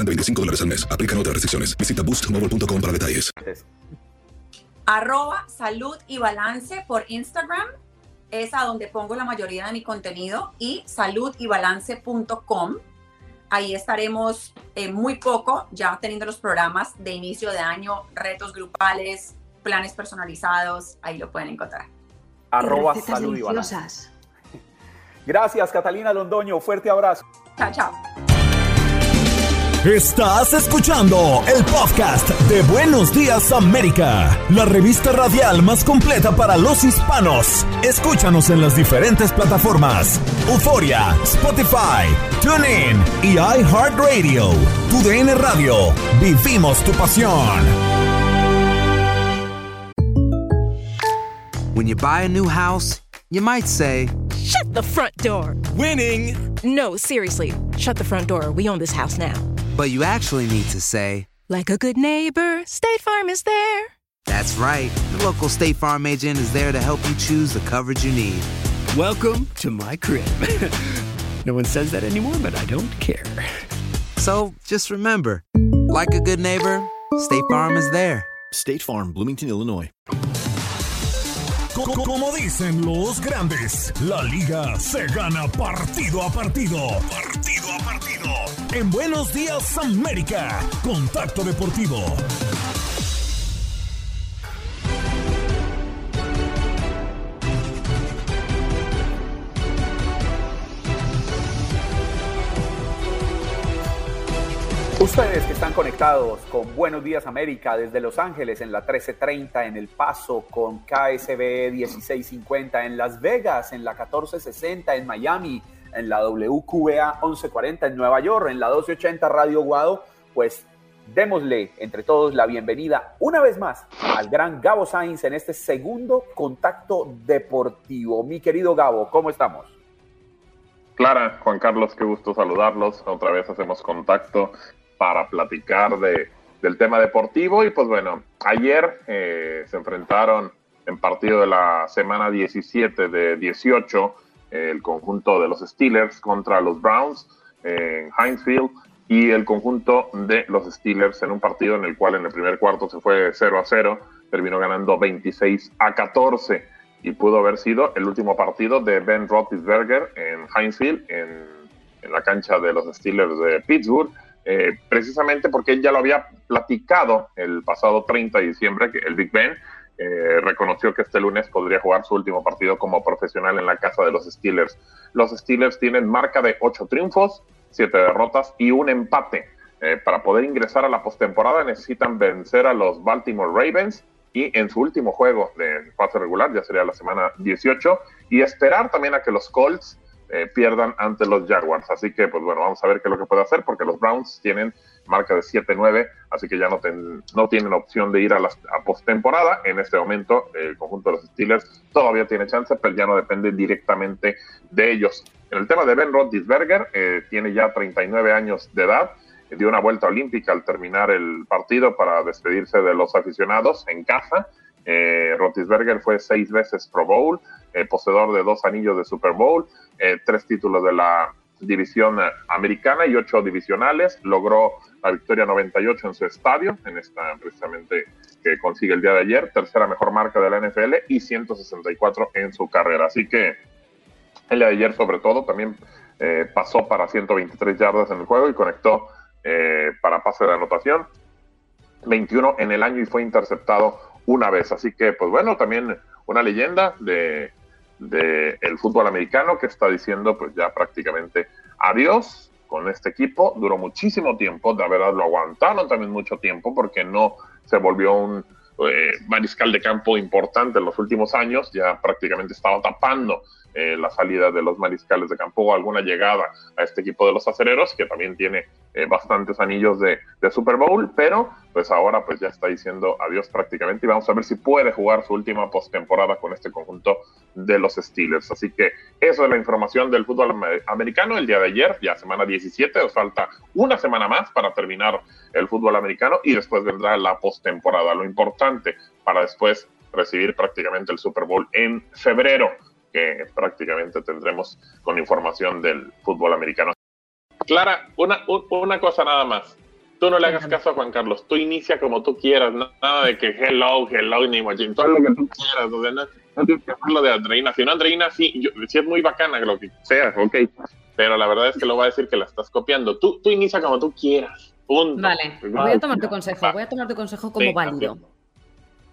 de 25 dólares al mes. Aplican otras restricciones. Visita boostmobile.com para detalles. Arroba salud y balance por Instagram. Es a donde pongo la mayoría de mi contenido. Y saludybalance.com. Ahí estaremos en muy poco ya teniendo los programas de inicio de año, retos grupales, planes personalizados. Ahí lo pueden encontrar. Arroba salud y balance. Gracias, Catalina Londoño. Fuerte abrazo. Chao, chao. Estás escuchando el podcast de Buenos Días América, la revista radial más completa para los hispanos. Escúchanos en las diferentes plataformas: Euforia, Spotify, TuneIn y iHeartRadio. Tu DN Radio. Vivimos tu pasión. When you buy a new house, you might say, "Shut the front door." Winning. No, seriously. Shut the front door. We own this house now. But you actually need to say, like a good neighbor, State Farm is there. That's right. The local State Farm agent is there to help you choose the coverage you need. Welcome to my crib. no one says that anymore, but I don't care. So just remember, like a good neighbor, State Farm is there. State Farm, Bloomington, Illinois. Como dicen los grandes, la liga se gana partido a partido. Partido a partido. En Buenos Días América, Contacto Deportivo. Ustedes que están conectados con Buenos Días América desde Los Ángeles en la 1330 en El Paso, con KSB 1650 en Las Vegas, en la 1460 en Miami, en la WQA 1140 en Nueva York, en la 1280 Radio Guado, pues démosle entre todos la bienvenida una vez más al gran Gabo Sainz en este segundo contacto deportivo. Mi querido Gabo, ¿cómo estamos? Clara, Juan Carlos, qué gusto saludarlos. Otra vez hacemos contacto para platicar de, del tema deportivo. Y pues bueno, ayer eh, se enfrentaron en partido de la semana 17 de 18 el conjunto de los Steelers contra los Browns en Heinz y el conjunto de los Steelers en un partido en el cual en el primer cuarto se fue 0 a 0, terminó ganando 26 a 14 y pudo haber sido el último partido de Ben Roethlisberger en Heinz en la cancha de los Steelers de Pittsburgh eh, precisamente porque él ya lo había platicado el pasado 30 de diciembre, que el Big Ben eh, reconoció que este lunes podría jugar su último partido como profesional en la casa de los Steelers. Los Steelers tienen marca de 8 triunfos, 7 derrotas y un empate. Eh, para poder ingresar a la postemporada necesitan vencer a los Baltimore Ravens y en su último juego de fase regular, ya sería la semana 18, y esperar también a que los Colts eh, pierdan ante los Jaguars. Así que, pues bueno, vamos a ver qué es lo que puede hacer, porque los Browns tienen marca de 7-9, así que ya no, no tienen opción de ir a la postemporada. En este momento, el conjunto de los Steelers todavía tiene chance, pero ya no depende directamente de ellos. En el tema de Ben Roethlisberger, eh, tiene ya 39 años de edad, dio una vuelta olímpica al terminar el partido para despedirse de los aficionados en casa. Eh, fue seis veces Pro Bowl, eh, poseedor de dos anillos de Super Bowl, eh, tres títulos de la división eh, americana y ocho divisionales. Logró la victoria 98 en su estadio, en esta precisamente que consigue el día de ayer, tercera mejor marca de la NFL y 164 en su carrera. Así que el día de ayer sobre todo también pasó para 123 yardas en el juego y conectó para pase de anotación. 21 en el año y fue interceptado una vez. Así que, pues bueno, también una leyenda de, el fútbol americano que está diciendo pues ya prácticamente adiós con este equipo. Duró muchísimo tiempo, de verdad lo aguantaron también mucho tiempo porque no se volvió un eh, mariscal de campo importante en los últimos años, ya prácticamente estaba tapando eh, la salida de los mariscales de campo o alguna llegada a este equipo de los acereros, que también tiene eh, bastantes anillos de, Super Bowl, pero pues ahora pues ya está diciendo adiós prácticamente y vamos a ver si puede jugar su última postemporada con este conjunto de los Steelers. Así que eso es la información del fútbol americano el día de ayer, ya semana 17, nos falta una semana más para terminar el fútbol americano y después vendrá la postemporada. Lo importante para después recibir prácticamente el Super Bowl en febrero que prácticamente tendremos con información del fútbol americano. Clara, una, una cosa nada más. Tú no le hagas caso a Juan Carlos. Tú inicia como tú quieras. Nada de que hello, hello, ni machín. Todo lo que tú quieras. no, tienes que hacerlo de Andreina. Si no, Andreina sí, yo, sí es muy bacana lo que sea, ok. Pero la verdad es que lo va a decir que la estás copiando. Tú, tú inicia como tú quieras. Punto. Vale, voy a tomar tu consejo. Voy a tomar tu consejo como válido.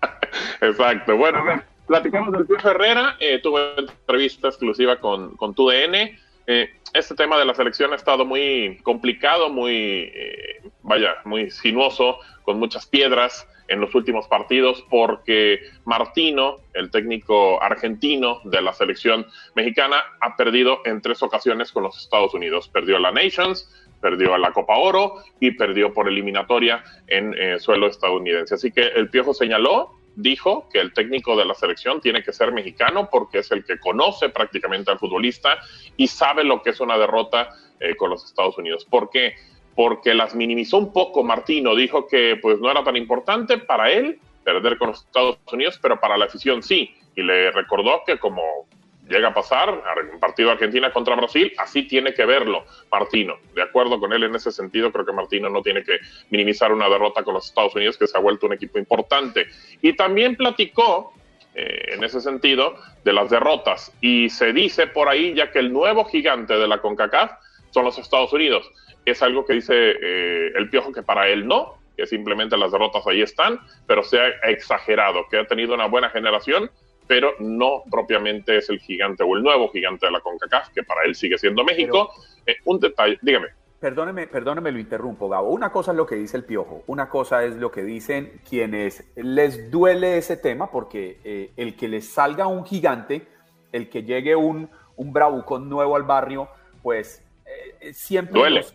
Exacto. Bueno, Platicamos del Pío Herrera, eh, tuvo entrevista exclusiva con, con TUDN. Eh, este tema de la selección ha estado muy complicado, muy, eh, vaya, muy sinuoso, con muchas piedras en los últimos partidos, porque Martino, el técnico argentino de la selección mexicana, ha perdido en tres ocasiones con los Estados Unidos. Perdió la Nations, perdió la Copa Oro y perdió por eliminatoria en eh, suelo estadounidense. Así que el Piojo señaló dijo que el técnico de la selección tiene que ser mexicano porque es el que conoce prácticamente al futbolista y sabe lo que es una derrota eh, con los Estados Unidos. ¿Por qué? Porque las minimizó un poco Martino, dijo que pues no era tan importante para él perder con los Estados Unidos, pero para la afición sí, y le recordó que como llega a pasar, un partido Argentina contra Brasil, así tiene que verlo Martino. De acuerdo con él en ese sentido, creo que Martino no tiene que minimizar una derrota con los Estados Unidos, que se ha vuelto un equipo importante. Y también platicó eh, en ese sentido de las derrotas. Y se dice por ahí ya que el nuevo gigante de la CONCACAF son los Estados Unidos. Es algo que dice eh, el Piojo que para él no, que simplemente las derrotas ahí están, pero se ha exagerado, que ha tenido una buena generación, pero no propiamente es el gigante o el nuevo gigante de la CONCACAF, que para él sigue siendo México. Eh, un detalle, dígame. Perdóneme, perdóneme, lo interrumpo, Gabo. Una cosa es lo que dice el Piojo, una cosa es lo que dicen quienes les duele ese tema, porque eh, el que les salga un gigante, el que llegue un, un bravucón nuevo al barrio, pues eh, siempre los,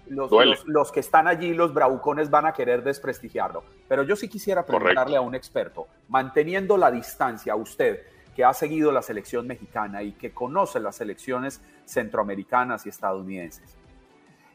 los, que están allí, los bravucones, van a querer desprestigiarlo. Pero yo sí quisiera preguntarle a un experto, manteniendo la distancia, a usted que ha seguido la selección mexicana y que conoce las selecciones centroamericanas y estadounidenses.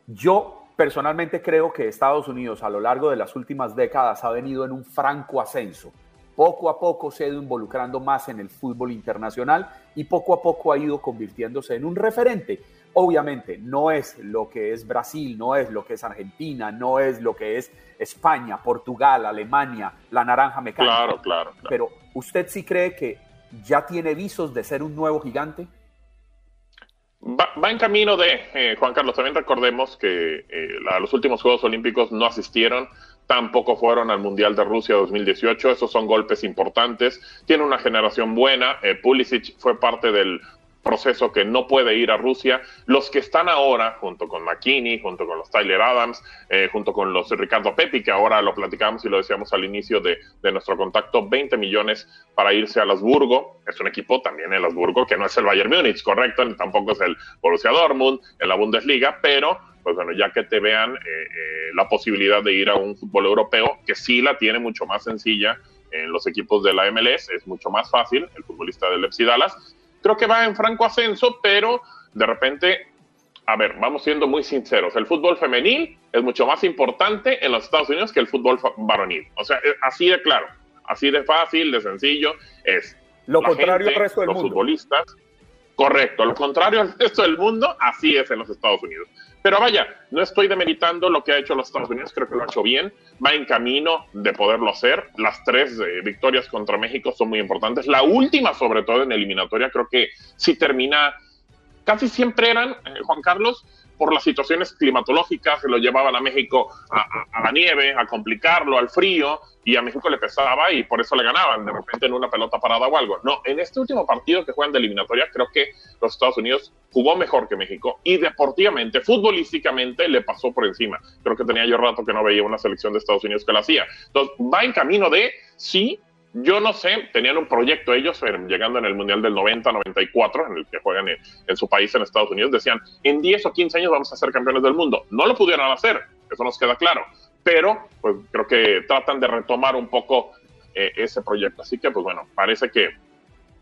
Yo personalmente creo que Estados Unidos a lo largo de las últimas décadas ha venido en un franco ascenso. Poco a poco se ha ido involucrando más en el fútbol internacional y poco a poco ha ido convirtiéndose en un referente. Obviamente no es lo que es Brasil, no es lo que es Argentina, no es lo que es España, Portugal, Alemania, la naranja mecánica. Claro, claro. claro. Pero ¿usted sí cree que ya tiene visos de ser un nuevo gigante? Va, en camino de, eh, Juan Carlos, también recordemos que eh, a los últimos Juegos Olímpicos no asistieron, tampoco fueron al Mundial de Rusia 2018, esos son golpes importantes, tiene una generación buena, eh, Pulisic fue parte del proceso que no puede ir a Rusia. Los que están ahora, junto con McKinney, junto con los Tyler Adams, eh, junto con los Ricardo Pepi, que ahora lo platicamos y lo decíamos al inicio de, nuestro contacto, 20 millones para irse a Lasburgo. Es un equipo también en Lasburgo que no es el Bayern Múnich, correcto, tampoco es el Borussia Dortmund en la Bundesliga, pero pues bueno, ya que te vean eh, eh, la posibilidad de ir a un fútbol europeo, que sí la tiene mucho más sencilla en los equipos de la MLS, es mucho más fácil, el futbolista del Leipzig Dallas, creo que va en franco ascenso, pero de repente, a ver, vamos siendo muy sinceros, el fútbol femenil es mucho más importante en los Estados Unidos que el fútbol varonil. O sea, así de claro, así de fácil, de sencillo es. Lo contrario al resto del los futbolistas. Correcto, lo contrario al resto del mundo, así es en los Estados Unidos. Pero vaya, no estoy demeritando lo que ha hecho los Estados Unidos, creo que lo ha hecho bien, va en camino de poderlo hacer. Las tres eh, victorias contra México son muy importantes. La última, sobre todo en eliminatoria, creo que si termina, casi siempre eran, eh, Juan Carlos, por las situaciones climatológicas, se lo llevaban a México a, la nieve, a complicarlo, al frío, y a México le pesaba y por eso le ganaban de repente en una pelota parada o algo. No, en este último partido que juegan de eliminatoria, creo que los Estados Unidos jugó mejor que México y deportivamente, futbolísticamente, le pasó por encima. Creo que tenía yo rato que no veía una selección de Estados Unidos que la hacía. Entonces, va en camino de, sí, yo no sé, tenían un proyecto ellos, llegando en el Mundial del 90, 94, en el que juegan en, su país, en Estados Unidos, decían, en 10 o 15 años vamos a ser campeones del mundo. No lo pudieron hacer, eso nos queda claro, pero pues creo que tratan de retomar un poco eh, ese proyecto. Así que, pues bueno, parece que,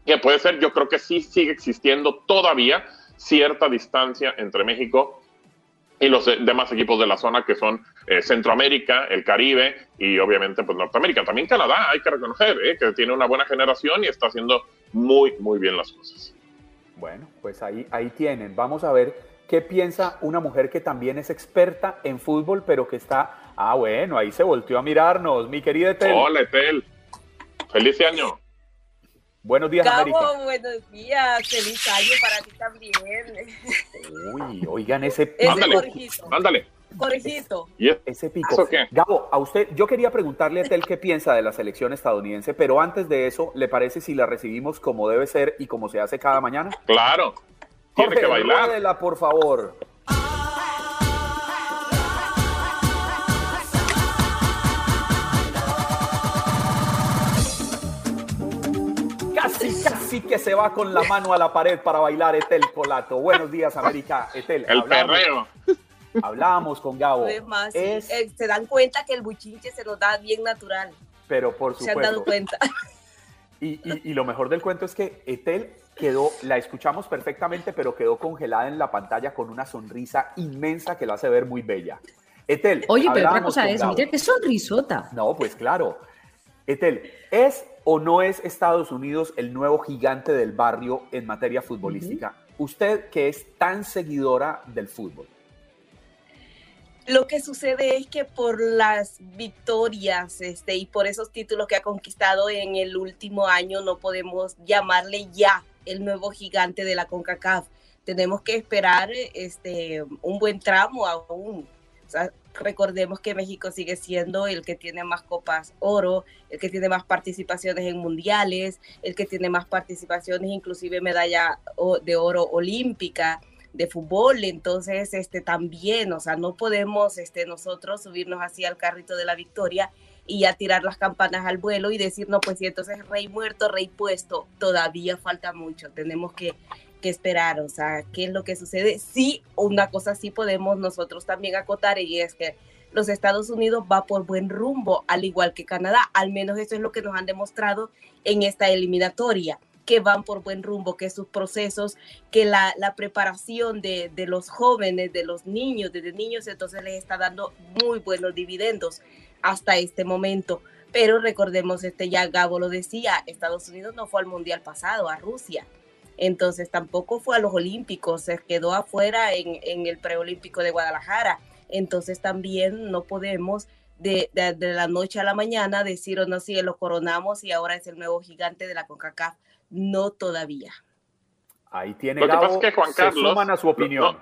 que puede ser, yo creo que sí sigue existiendo todavía cierta distancia entre México y los demás equipos de la zona que son eh, Centroamérica, el Caribe y obviamente pues Norteamérica. También Canadá, hay que reconocer eh, que tiene una buena generación y está haciendo muy, muy bien las cosas. Bueno, pues ahí, ahí tienen. Vamos a ver qué piensa una mujer que también es experta en fútbol, pero que está, ah, bueno, ahí se volteó a mirarnos, mi querida Etel. Hola, Etel. Feliz año. Buenos días, América. buenos días. Feliz año para ti también. Uy, oigan ese pico. Ándale, Corejito. Ese pico. Gabo, a usted, yo quería preguntarle a Tel qué piensa de la selección estadounidense, pero antes de eso, ¿le parece si la recibimos como debe ser y como se hace cada mañana? Claro. Tiene que bailar. por favor. Casi, casi que se va con la mano a la pared para bailar Etel Colato. Buenos días, América. Etel. El perreo. Hablábamos con Gabo. Eh, se dan cuenta que el buchinche se nos da bien natural. Pero por supuesto. Se han dado cuenta. Y, y, lo mejor del cuento es que Etel quedó, la escuchamos perfectamente, pero quedó congelada en la pantalla con una sonrisa inmensa que la hace ver muy bella. Etel. Oye, pero otra cosa es, mire qué sonrisota. No, pues claro. Etel, ¿es o no es Estados Unidos el nuevo gigante del barrio en materia futbolística? Usted que es tan seguidora del fútbol. Lo que sucede es que por las victorias este, y por esos títulos que ha conquistado en el último año, no podemos llamarle ya el nuevo gigante de la CONCACAF. Tenemos que esperar este, un buen tramo aún. recordemos que México sigue siendo el que tiene más copas oro, el que tiene más participaciones en mundiales, el que tiene más participaciones, inclusive medalla de oro olímpica de fútbol, entonces este también, o sea, no podemos este nosotros subirnos así al carrito de la victoria y a tirar las campanas al vuelo y decir, no, pues sí, entonces rey muerto, rey puesto, todavía falta mucho, tenemos que, que esperar, o sea, ¿qué es lo que sucede? Sí, una cosa sí podemos nosotros también acotar y es que los Estados Unidos va por buen rumbo, al igual que Canadá, al menos eso es lo que nos han demostrado en esta eliminatoria que van por buen rumbo, que sus procesos, que la, preparación de, los jóvenes, de los niños, desde niños, entonces les está dando muy buenos dividendos hasta este momento. Pero recordemos, este ya Gabo lo decía, Estados Unidos no fue al Mundial pasado, a Rusia. Entonces tampoco fue a los Olímpicos, se quedó afuera en, el preolímpico de Guadalajara. Entonces también no podemos de, de, la noche a la mañana decir o oh, no, si lo coronamos y ahora es el nuevo gigante de la CONCACAF no todavía. Ahí tiene lo que pasa es que Juan Carlos, a su opinión.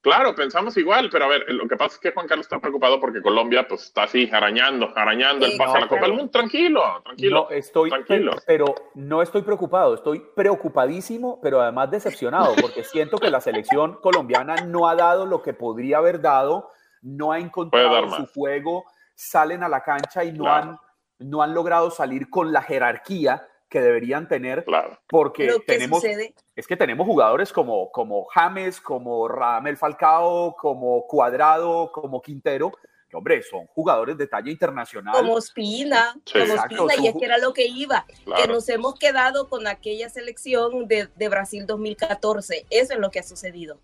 claro, pensamos igual, pero a ver, lo que pasa es que Juan Carlos está preocupado porque Colombia pues está así arañando, arañando el paso a la Copa del Mundo. Tranquilo, tranquilo. No, estoy, tranquilo. Pero, no estoy preocupado, estoy preocupadísimo, pero además decepcionado, porque siento que la selección colombiana no ha dado lo que podría haber dado, no ha encontrado su fuego, salen a la cancha y no, han, no han logrado salir con la jerarquía que deberían tener, porque tenemos, es que tenemos jugadores como, como James, como Ramel Falcao, como Cuadrado, como Quintero, que hombre, son jugadores de talla internacional. Como Espina, como Espina, y es que era lo que iba, que nos hemos quedado con aquella selección de, de, Brasil 2014, eso es lo que ha sucedido,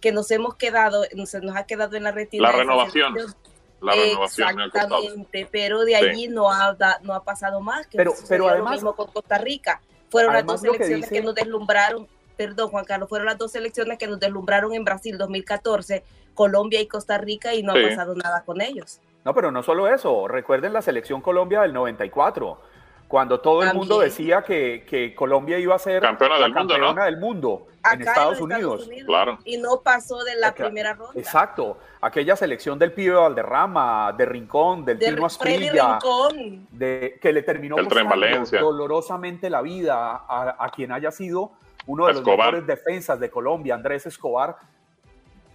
que nos hemos quedado, nos, nos ha quedado en la retina. La renovación la renovación. Exactamente, pero de allí no, ha, no ha pasado más. Que pero, pero además, lo mismo con Costa Rica. Fueron las dos selecciones que, nos deslumbraron, perdón Juan Carlos, fueron las dos selecciones que nos deslumbraron en Brasil 2014, Colombia y Costa Rica y no ha pasado nada con ellos. No, pero no solo eso, recuerden la selección Colombia del 94 cuando todo el mundo decía que, que, Colombia iba a ser campeona, del, mundo, del mundo en Estados, Unidos. Claro. Y no pasó de la primera ronda. Exacto. Aquella selección del pibe Valderrama, de Rincón, del de Tino Asprilla, de, que le terminó dolorosamente la vida a, quien haya sido uno de los mejores defensas de Colombia, Andrés Escobar.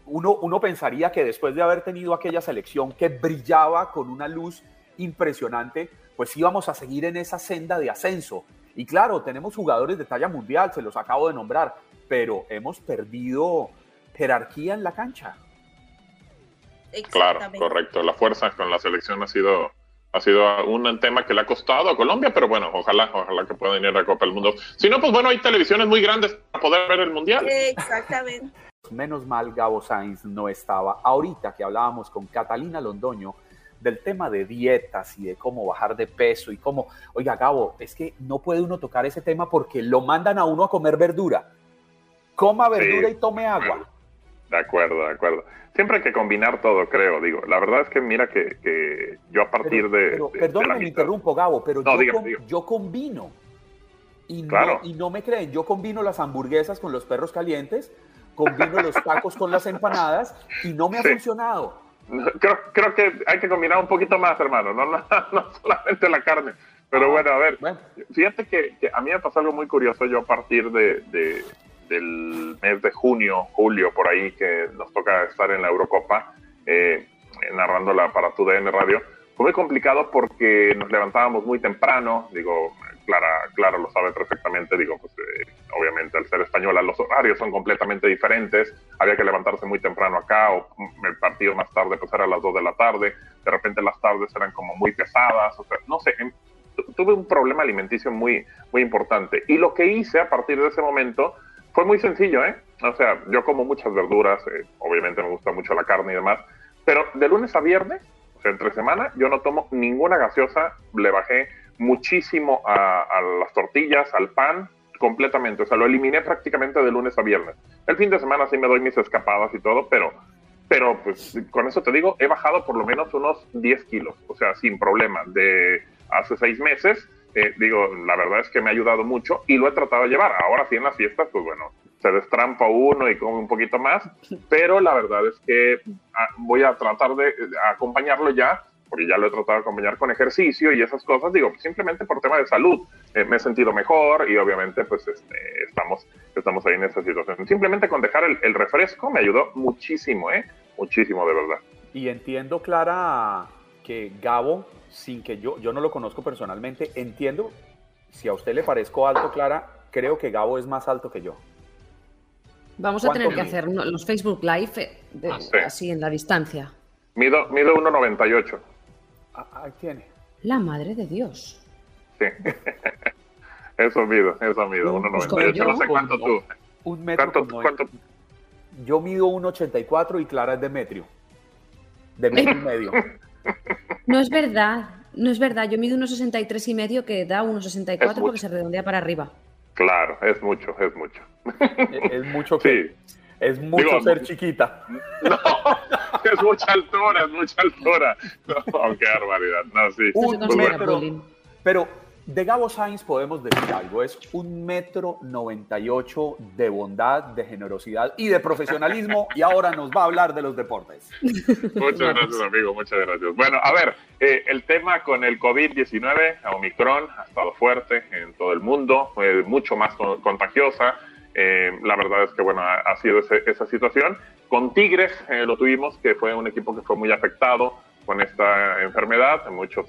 Uno, uno pensaría que después de haber tenido aquella selección que brillaba con una luz impresionante, pues íbamos a seguir en esa senda de ascenso. Y claro, tenemos jugadores de talla mundial, se los acabo de nombrar, pero hemos perdido jerarquía en la cancha. Claro, correcto. La fuerza con la selección ha sido ha sido un tema que le ha costado a Colombia, pero bueno, ojalá, ojalá que puedan ir a la Copa del Mundo. Si no, pues bueno, hay televisiones muy grandes para poder ver el Mundial. Exactamente. Menos mal Gabo Sainz no estaba. Ahorita que hablábamos con Catalina Londoño, del tema de dietas y de cómo bajar de peso y cómo, oiga, Gabo, es que no puede uno tocar ese tema porque lo mandan a uno a comer verdura. Coma verdura y tome agua. De acuerdo, de acuerdo. Siempre hay que combinar todo, creo. Digo, la verdad es que mira que, yo a partir de. perdón me interrumpo, Gabo, pero yo, combino. Y, no, y no me creen, yo combino las hamburguesas con los perros calientes, combino los tacos con las empanadas y no me ha funcionado. Creo, creo que hay que combinar un poquito más, hermano, no, no, solamente la carne. Pero ah, bueno, a ver, fíjate que, a mí me pasó algo muy curioso. Yo a partir de, del mes de junio, julio, por ahí, que nos toca estar en la Eurocopa, eh, narrándola para tu DN Radio, fue muy complicado porque nos levantábamos muy temprano, digo, Clara, Clara lo sabe perfectamente, digo, pues eh, obviamente al ser española los horarios son completamente diferentes, había que levantarse muy temprano acá o el partido más tarde pues era a las 2 de la tarde, de repente las tardes eran como muy pesadas, o sea, no sé, em, tuve un problema alimenticio muy, muy importante y lo que hice a partir de ese momento fue muy sencillo, ¿eh? O sea, yo como muchas verduras, eh, obviamente me gusta mucho la carne y demás, pero de lunes a viernes, o sea, entre semana, yo no tomo ninguna gaseosa, le bajé muchísimo a, las tortillas, al pan, completamente. O sea, lo eliminé prácticamente de lunes a viernes. El fin de semana sí me doy mis escapadas y todo, pero pero pues con eso te digo, he bajado por lo menos unos 10 kilos, o sea, sin problema, de hace seis meses. Eh, digo, la verdad es que me ha ayudado mucho y lo he tratado de llevar. Ahora sí en las fiestas, pues bueno, se destrampa uno y come un poquito más, pero la verdad es que ah, voy a tratar de acompañarlo ya, porque ya lo he tratado de acompañar con ejercicio y esas cosas, digo, simplemente por tema de salud. Eh, me he sentido mejor y obviamente pues este, estamos, estamos ahí en esa situación. Simplemente con dejar el, el refresco me ayudó muchísimo, ¿eh? Muchísimo, de verdad. Y entiendo, Clara, que Gabo, sin que yo, yo no lo conozco personalmente, entiendo, si a usted le parezco alto, Clara, creo que Gabo es más alto que yo. Vamos a tener que hacer los Facebook Live eh, ah, así en la distancia. Mido, mido 1,98. Ah, ahí tiene. La madre de Dios. Sí. eso mido, eso mido, 1,98. Pues no sé cuánto tú. Un metro. ¿Cuánto, Yo mido 1,84 y Clara es de metro. De metro y medio. No es verdad, no es verdad. Yo mido 1,63 y medio que da 1,64 porque se redondea para arriba. Claro, es mucho, es mucho. Es mucho que... Es mucho ser chiquita. No, es mucha altura, es mucha altura. No, qué barbaridad. No, sí. Un metro, pero de Gabo Sainz podemos decir algo, es un metro noventa y ocho de bondad, de generosidad y de profesionalismo y ahora nos va a hablar de los deportes. Muchas gracias amigo, muchas gracias. Bueno, a ver, eh, el tema con el COVID-19, Omicron, ha estado fuerte en todo el mundo, mucho más contagiosa. Eh, la verdad es que, bueno, ha, sido esa situación. Con Tigres eh, lo tuvimos, que fue un equipo que fue muy afectado con esta enfermedad, muchos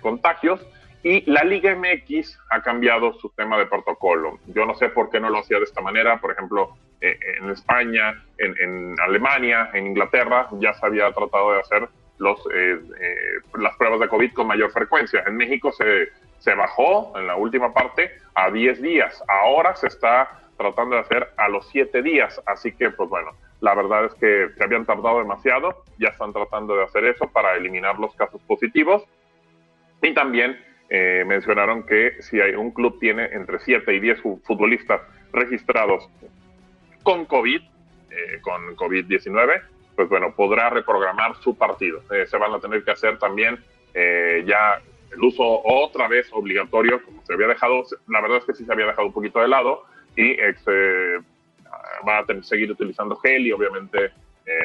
contagios. Y la Liga MX ha cambiado su tema de protocolo. Yo no sé por qué no lo hacía de esta manera. Por ejemplo, eh, en España, en, Alemania, en Inglaterra, ya se había tratado de hacer los, eh, eh, las pruebas de COVID con mayor frecuencia. En México se, se bajó en la última parte a 10 días. Ahora se está tratando de hacer a los 7 días. Así que, pues bueno, la verdad es que se habían tardado demasiado. Ya están tratando de hacer eso para eliminar los casos positivos. Y también eh, mencionaron que si hay un club tiene entre 7 y 10 futbolistas registrados con COVID, eh, con COVID-19, pues bueno, podrá reprogramar su partido. Eh, se van a tener que hacer también ya el uso otra vez obligatorio, como se había dejado, la verdad es que sí se había dejado un poquito de lado y se va a tener, seguir utilizando gel y obviamente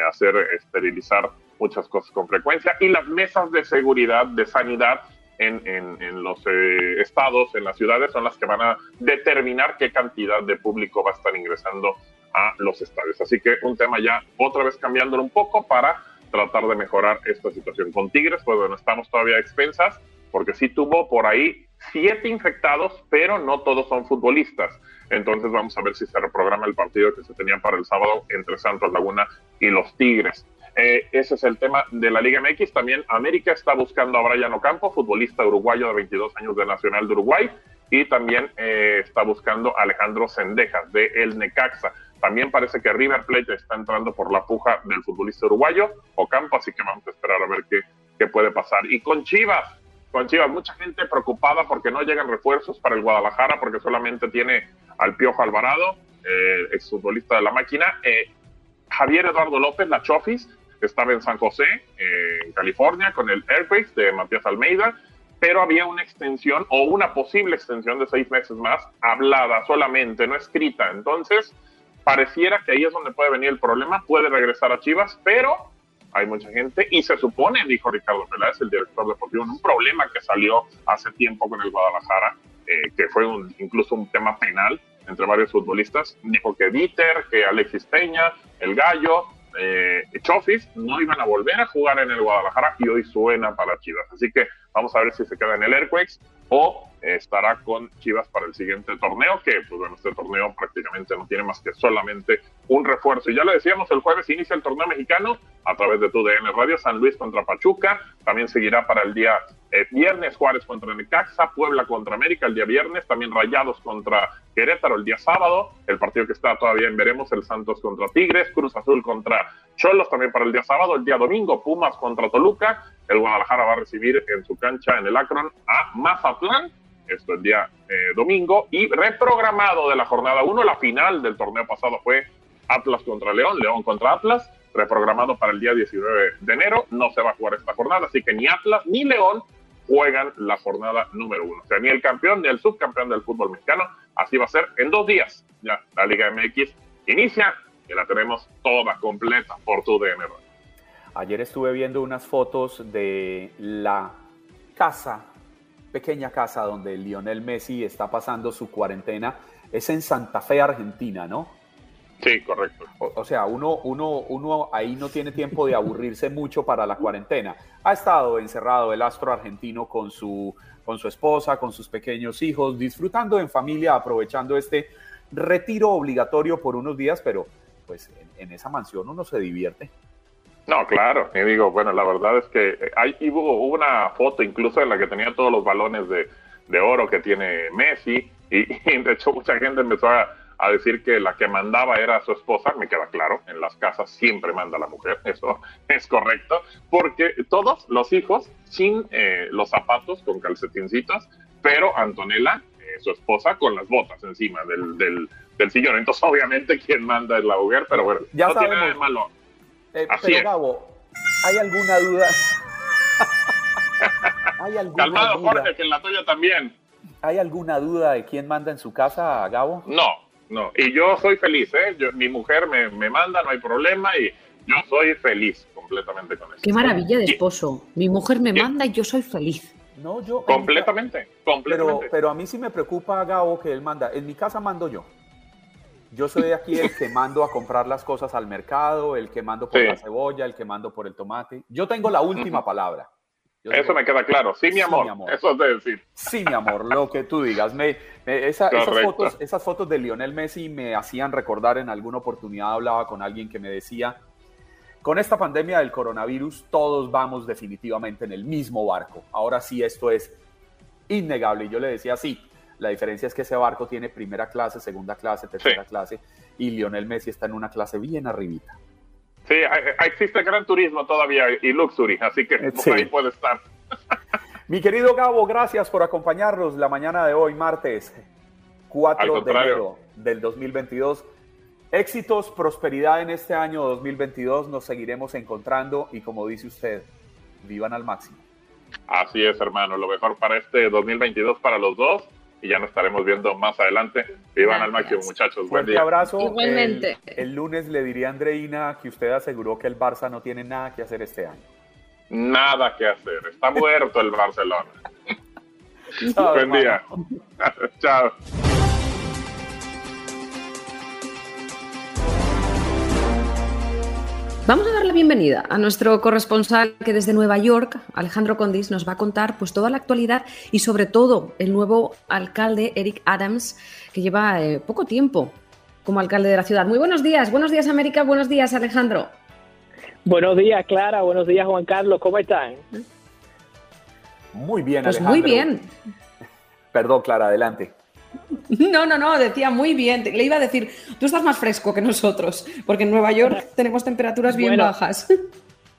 hacer esterilizar muchas cosas con frecuencia y las mesas de seguridad, de sanidad, en, los eh, estados, en las ciudades, son las que van a determinar qué cantidad de público va a estar ingresando a los estadios. Así que un tema ya otra vez cambiándolo un poco para tratar de mejorar esta situación. Con Tigres, pues bueno, estamos todavía a expensas, porque sí tuvo por ahí siete infectados, pero no todos son futbolistas. Entonces vamos a ver si se reprograma el partido que se tenía para el sábado entre Santos Laguna y los Tigres. Eh, ese es el tema de la Liga MX. También América está buscando a Brian Ocampo, futbolista uruguayo de 22 años de Nacional de Uruguay, y también eh, está buscando a Alejandro Sendejas de El Necaxa. También parece que River Plate está entrando por la puja del futbolista uruguayo Ocampo, así que vamos a esperar a ver qué, qué puede pasar. Y con Chivas, con Chivas, mucha gente preocupada porque no llegan refuerzos para el Guadalajara, porque solamente tiene al Piojo Alvarado, eh, exfutbolista de la máquina. Eh, Javier Eduardo López, la Chofis, estaba en San José, eh, en California, con el Airbase de Matías Almeida, pero había una extensión o una posible extensión de seis meses más, hablada solamente, no escrita. Entonces, pareciera que ahí es donde puede venir el problema, puede regresar a Chivas, pero hay mucha gente y se supone, dijo Ricardo Peláez, el director deportivo, un problema que salió hace tiempo con el Guadalajara, eh, que fue un, incluso un tema penal entre varios futbolistas, dijo que Dieter, que Alexis Peña, el Gallo, eh, Chofis no iban a volver a jugar en el Guadalajara y hoy suena para Chivas. Así que vamos a ver si se queda en el Airquakes o estará con Chivas para el siguiente torneo, que pues bueno, este torneo prácticamente no tiene más que solamente un refuerzo. Y ya lo decíamos, el jueves inicia el torneo mexicano a través de tu DN Radio, San Luis contra Pachuca, también seguirá para el día eh, viernes Juárez contra Necaxa, Puebla contra América el día viernes, también Rayados contra Querétaro el día sábado, el partido que está todavía en veremos, el Santos contra Tigres, Cruz Azul contra Cholos también para el día sábado, el día domingo Pumas contra Toluca, el Guadalajara va a recibir en su cancha en el Akron a Mazatlán esto el día eh, domingo, y reprogramado de la jornada 1, la final del torneo pasado fue Atlas contra León, León contra Atlas, reprogramado para el día 19 de enero. No se va a jugar esta jornada, así que ni Atlas ni León juegan la jornada número uno. O sea, ni el campeón ni el subcampeón del fútbol mexicano. Así va a ser en dos días. Ya la Liga MX inicia y la tenemos toda completa por tu DN. Ayer estuve viendo unas fotos de la casa, pequeña casa donde Lionel Messi está pasando su cuarentena. Es en Santa Fe, Argentina, ¿no? Sí, correcto. O, sea, uno, uno, uno ahí no tiene tiempo de aburrirse mucho para la cuarentena. Ha estado encerrado el astro argentino con su, con su esposa, con sus pequeños hijos, disfrutando en familia, aprovechando este retiro obligatorio por unos días, pero pues en, esa mansión uno se divierte. No, claro. Y digo, bueno, la verdad es que hay, hubo una foto incluso en la que tenía todos los balones de, de oro que tiene Messi y, y de hecho mucha gente empezó a a decir que la que mandaba era su esposa, me queda claro, en las casas siempre manda la mujer, eso es correcto, porque todos los hijos sin eh, los zapatos, con calcetincitos, pero Antonella, eh, su esposa, con las botas encima del, del, sillón. Entonces, obviamente, quien manda es la mujer, pero bueno, ya no sabemos. tiene nada de malo. Eh, pero, Gabo, ¿hay alguna duda? ¿Hay alguna Calmado, Jorge, que en la tuya también. ¿Hay alguna duda de quién manda en su casa, Gabo? No, no. Y yo soy feliz, ¿eh? mi mujer me, me, manda, no hay problema y yo soy feliz completamente con eso. Qué maravilla de esposo. Mi mujer me manda y yo soy feliz. No, yo. Completamente, completamente. Pero, pero a mí sí me preocupa, Gabo, que él manda. En mi casa mando yo. Yo soy aquí el que mando a comprar las cosas al mercado, el que mando por la cebolla, el que mando por el tomate. Yo tengo la última palabra. Eso me queda claro. Sí, mi amor. Eso es de decir. Sí, mi amor, lo que tú digas. Me, esas, fotos, esas fotos de Lionel Messi me hacían recordar en alguna oportunidad, hablaba con alguien que me decía, con esta pandemia del coronavirus, todos vamos definitivamente en el mismo barco. Ahora sí, esto es innegable. Y yo le decía, sí, la diferencia es que ese barco tiene primera clase, segunda clase, tercera clase, y Lionel Messi está en una clase bien arribita. Sí, existe gran turismo todavía y luxury, así que ahí puede estar. Mi querido Gabo, gracias por acompañarnos la mañana de hoy, martes 4 de enero del 2022. Éxitos, prosperidad en este año 2022, nos seguiremos encontrando y como dice usted, vivan al máximo. Así es, hermano, lo mejor para este 2022 para los dos y ya nos estaremos viendo más adelante. Vivan al máximo, muchachos. Buen día. abrazo. Igualmente. El, lunes le diría a Andreina que usted aseguró que el Barça no tiene nada que hacer este año. Nada que hacer. Está muerto el Barcelona. Buen día. Chao. Vamos a dar la bienvenida a nuestro corresponsal que desde Nueva York, Alejandro Condis, nos va a contar pues toda la actualidad y sobre todo el nuevo alcalde Eric Adams, que lleva eh, poco tiempo como alcalde de la ciudad. Muy buenos días, buenos días América, buenos días Alejandro. Buenos días Clara, buenos días Juan Carlos, ¿cómo están? Muy bien, pues Muy bien. Perdón, Clara, adelante. No, no, no, decía muy bien. Le iba a decir, tú estás más fresco que nosotros, porque en Nueva York tenemos temperaturas bien bajas.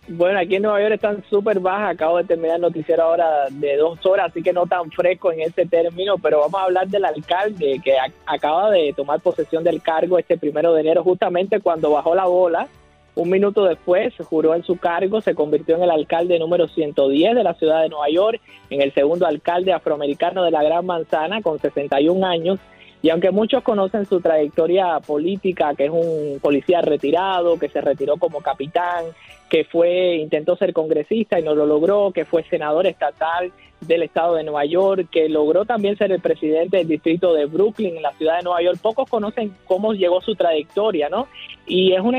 Bueno, aquí en Nueva York están súper bajas. Acabo de terminar el noticiero ahora de dos horas, así que no tan fresco en este término, pero vamos a hablar del alcalde que acaba de tomar posesión del cargo este primero de enero, justamente cuando bajó la bola un minuto después juró en su cargo, se convirtió en el alcalde número 110 de la ciudad de Nueva York, en el segundo alcalde afroamericano de la Gran Manzana con 61 años. Y aunque muchos conocen su trayectoria política, que es un policía retirado, que se retiró como capitán, que fue intentó ser congresista y no lo logró, que fue senador estatal del estado de Nueva York, que logró también ser el presidente del distrito de Brooklyn en la ciudad de Nueva York. Pocos conocen cómo llegó su trayectoria, ¿no? Y es una,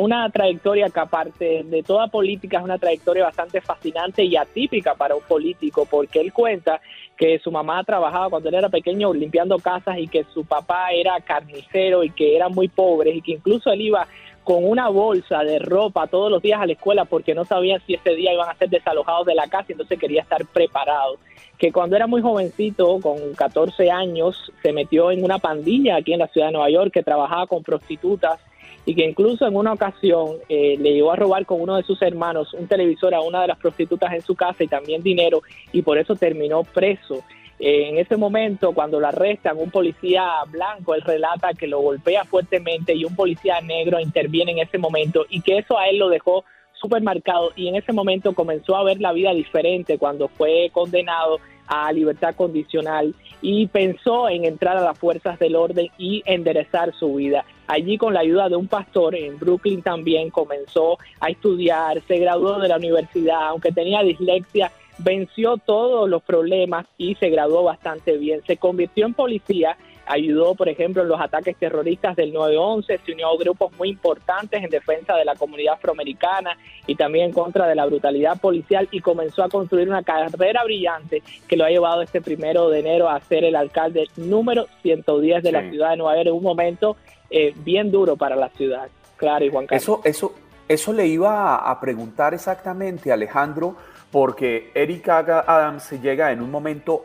una trayectoria que aparte de toda política es una trayectoria bastante fascinante y atípica para un político, porque él cuenta que su mamá trabajaba cuando él era pequeño limpiando casas y que su papá era carnicero y que eran muy pobres y que incluso él iba con una bolsa de ropa todos los días a la escuela porque no sabía si ese día iban a ser desalojados de la casa entonces quería estar preparado. Que cuando era muy jovencito, con 14 años, se metió en una pandilla aquí en la ciudad de Nueva York que trabajaba con prostitutas y que incluso en una ocasión eh, le llegó a robar con uno de sus hermanos un televisor a una de las prostitutas en su casa y también dinero y por eso terminó preso en ese momento, cuando lo arrestan, un policía blanco, él relata que lo golpea fuertemente y un policía negro interviene en ese momento y que eso a él lo dejó súper marcado y en ese momento comenzó a ver la vida diferente cuando fue condenado a libertad condicional y pensó en entrar a las fuerzas del orden y enderezar su vida. Allí con la ayuda de un pastor en Brooklyn también comenzó a estudiar, se graduó de la universidad, aunque tenía dislexia, venció todos los problemas y se graduó bastante bien. Se convirtió en policía ayudó, por ejemplo, en los ataques terroristas del 9-11, se unió a grupos muy importantes en defensa de la comunidad afroamericana y también en contra de la brutalidad policial y comenzó a construir una carrera brillante que lo ha llevado este primero de enero a ser el alcalde número 110 de la ciudad de Nueva York en un momento eh, bien duro para la ciudad. Claro, y Juan Carlos. Eso, eso, eso le iba a preguntar exactamente, Alejandro, porque Eric Adams llega en un momento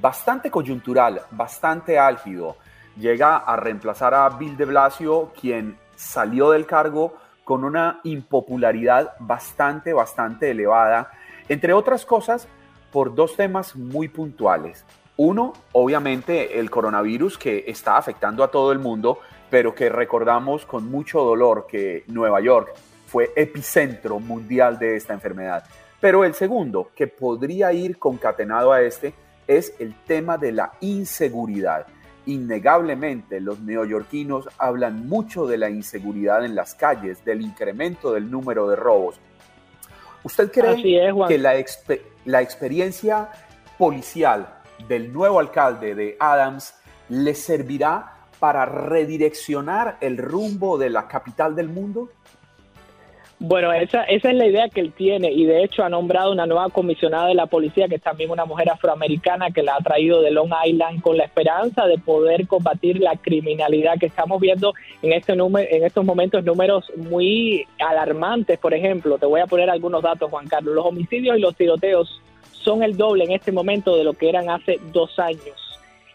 bastante coyuntural, bastante álgido. Llega a reemplazar a Bill de Blasio, quien salió del cargo con una impopularidad bastante, bastante elevada, entre otras cosas, por dos temas muy puntuales. Uno, obviamente, el coronavirus que está afectando a todo el mundo, pero que recordamos con mucho dolor que Nueva York fue epicentro mundial de esta enfermedad. Pero el segundo, que podría ir concatenado a este, es el tema de la inseguridad. Innegablemente, los neoyorquinos hablan mucho de la inseguridad en las calles, del incremento del número de robos. ¿Usted cree que la, la experiencia policial del nuevo alcalde de Adams le servirá para redireccionar el rumbo de la capital del mundo? Bueno, esa, esa es la idea que él tiene y de hecho ha nombrado una nueva comisionada de la policía que es también una mujer afroamericana que la ha traído de Long Island con la esperanza de poder combatir la criminalidad que estamos viendo en, este número, en estos momentos números muy alarmantes. Por ejemplo, te voy a poner algunos datos, Juan Carlos. Los homicidios y los tiroteos son el doble en este momento de lo que eran hace dos años.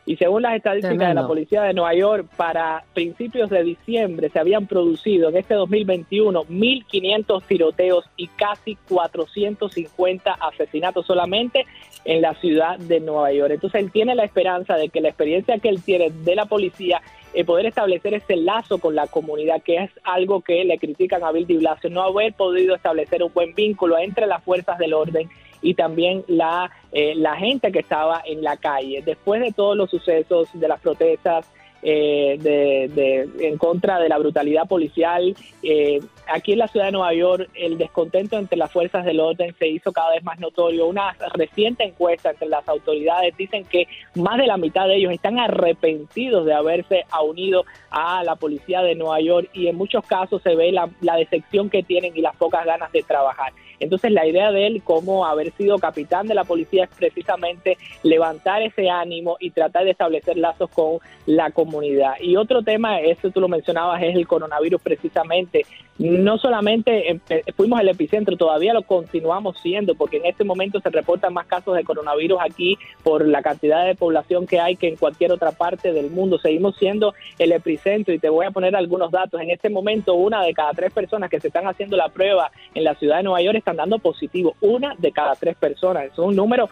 Y según las estadísticas de la Policía de Nueva York, para principios de diciembre se habían producido en este 2021 1.500 tiroteos y casi 450 asesinatos solamente en la ciudad de Nueva York. Entonces él tiene la esperanza de que la experiencia que él tiene de la policía eh, poder establecer ese lazo con la comunidad, que es algo que le critican a Bill de Blasio, no haber podido establecer un buen vínculo entre las fuerzas del orden y también la, eh, la gente que estaba en la calle. Después de todos los sucesos de las protestas eh, de, en contra de la brutalidad policial. Eh, aquí en la ciudad de Nueva York, el descontento entre las fuerzas del orden se hizo cada vez más notorio. Una reciente encuesta entre las autoridades dicen que más de la mitad de ellos están arrepentidos de haberse unido a la policía de Nueva York y en muchos casos se ve la decepción que tienen y las pocas ganas de trabajar. Entonces la idea de él como haber sido capitán de la policía es precisamente levantar ese ánimo y tratar de establecer lazos con la comunidad. Y otro tema, eso tú lo mencionabas, es el coronavirus precisamente no solamente fuimos el epicentro, todavía lo continuamos siendo, porque en este momento se reportan más casos de coronavirus aquí por la cantidad de población que hay que en cualquier otra parte del mundo. Seguimos siendo el epicentro y te voy a poner algunos datos. En este momento, una de cada tres personas que se están haciendo la prueba en la ciudad de Nueva York están dando positivo. Una de cada tres personas. Es un número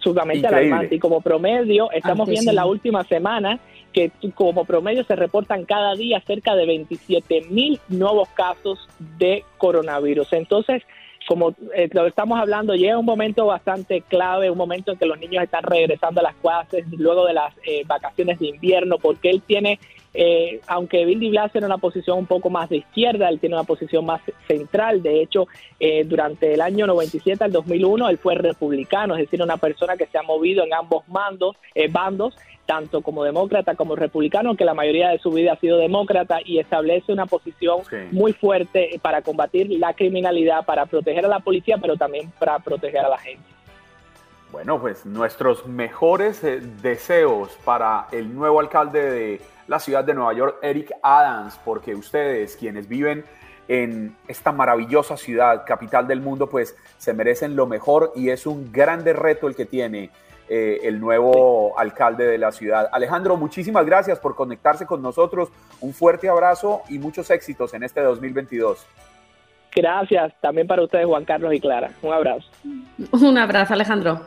sumamente alarmante. Y como promedio, estamos viendo en la última semana que como promedio se reportan cada día cerca de 27 mil nuevos casos de coronavirus. Entonces, como eh, lo estamos hablando, llega un momento bastante clave, un momento en que los niños están regresando a las clases luego de las eh, vacaciones de invierno, porque él tiene, eh, aunque Bill de Blasio era una posición un poco más de izquierda, él tiene una posición más central. De hecho, durante el año 97 al 2001, él fue republicano, es decir, una persona que se ha movido en ambos mandos, bandos tanto como demócrata como republicano, que la mayoría de su vida ha sido demócrata y establece una posición muy fuerte para combatir la criminalidad, para proteger a la policía, pero también para proteger a la gente. Bueno, pues nuestros mejores eh, deseos para el nuevo alcalde de la ciudad de Nueva York, Eric Adams, porque ustedes, quienes viven en esta maravillosa ciudad, capital del mundo, pues se merecen lo mejor y es un grande reto el que tiene eh, el nuevo alcalde de la ciudad. Alejandro, muchísimas gracias por conectarse con nosotros. Un fuerte abrazo y muchos éxitos en este 2022. Gracias también para ustedes, Juan Carlos y Clara. Un abrazo. Un abrazo, Alejandro.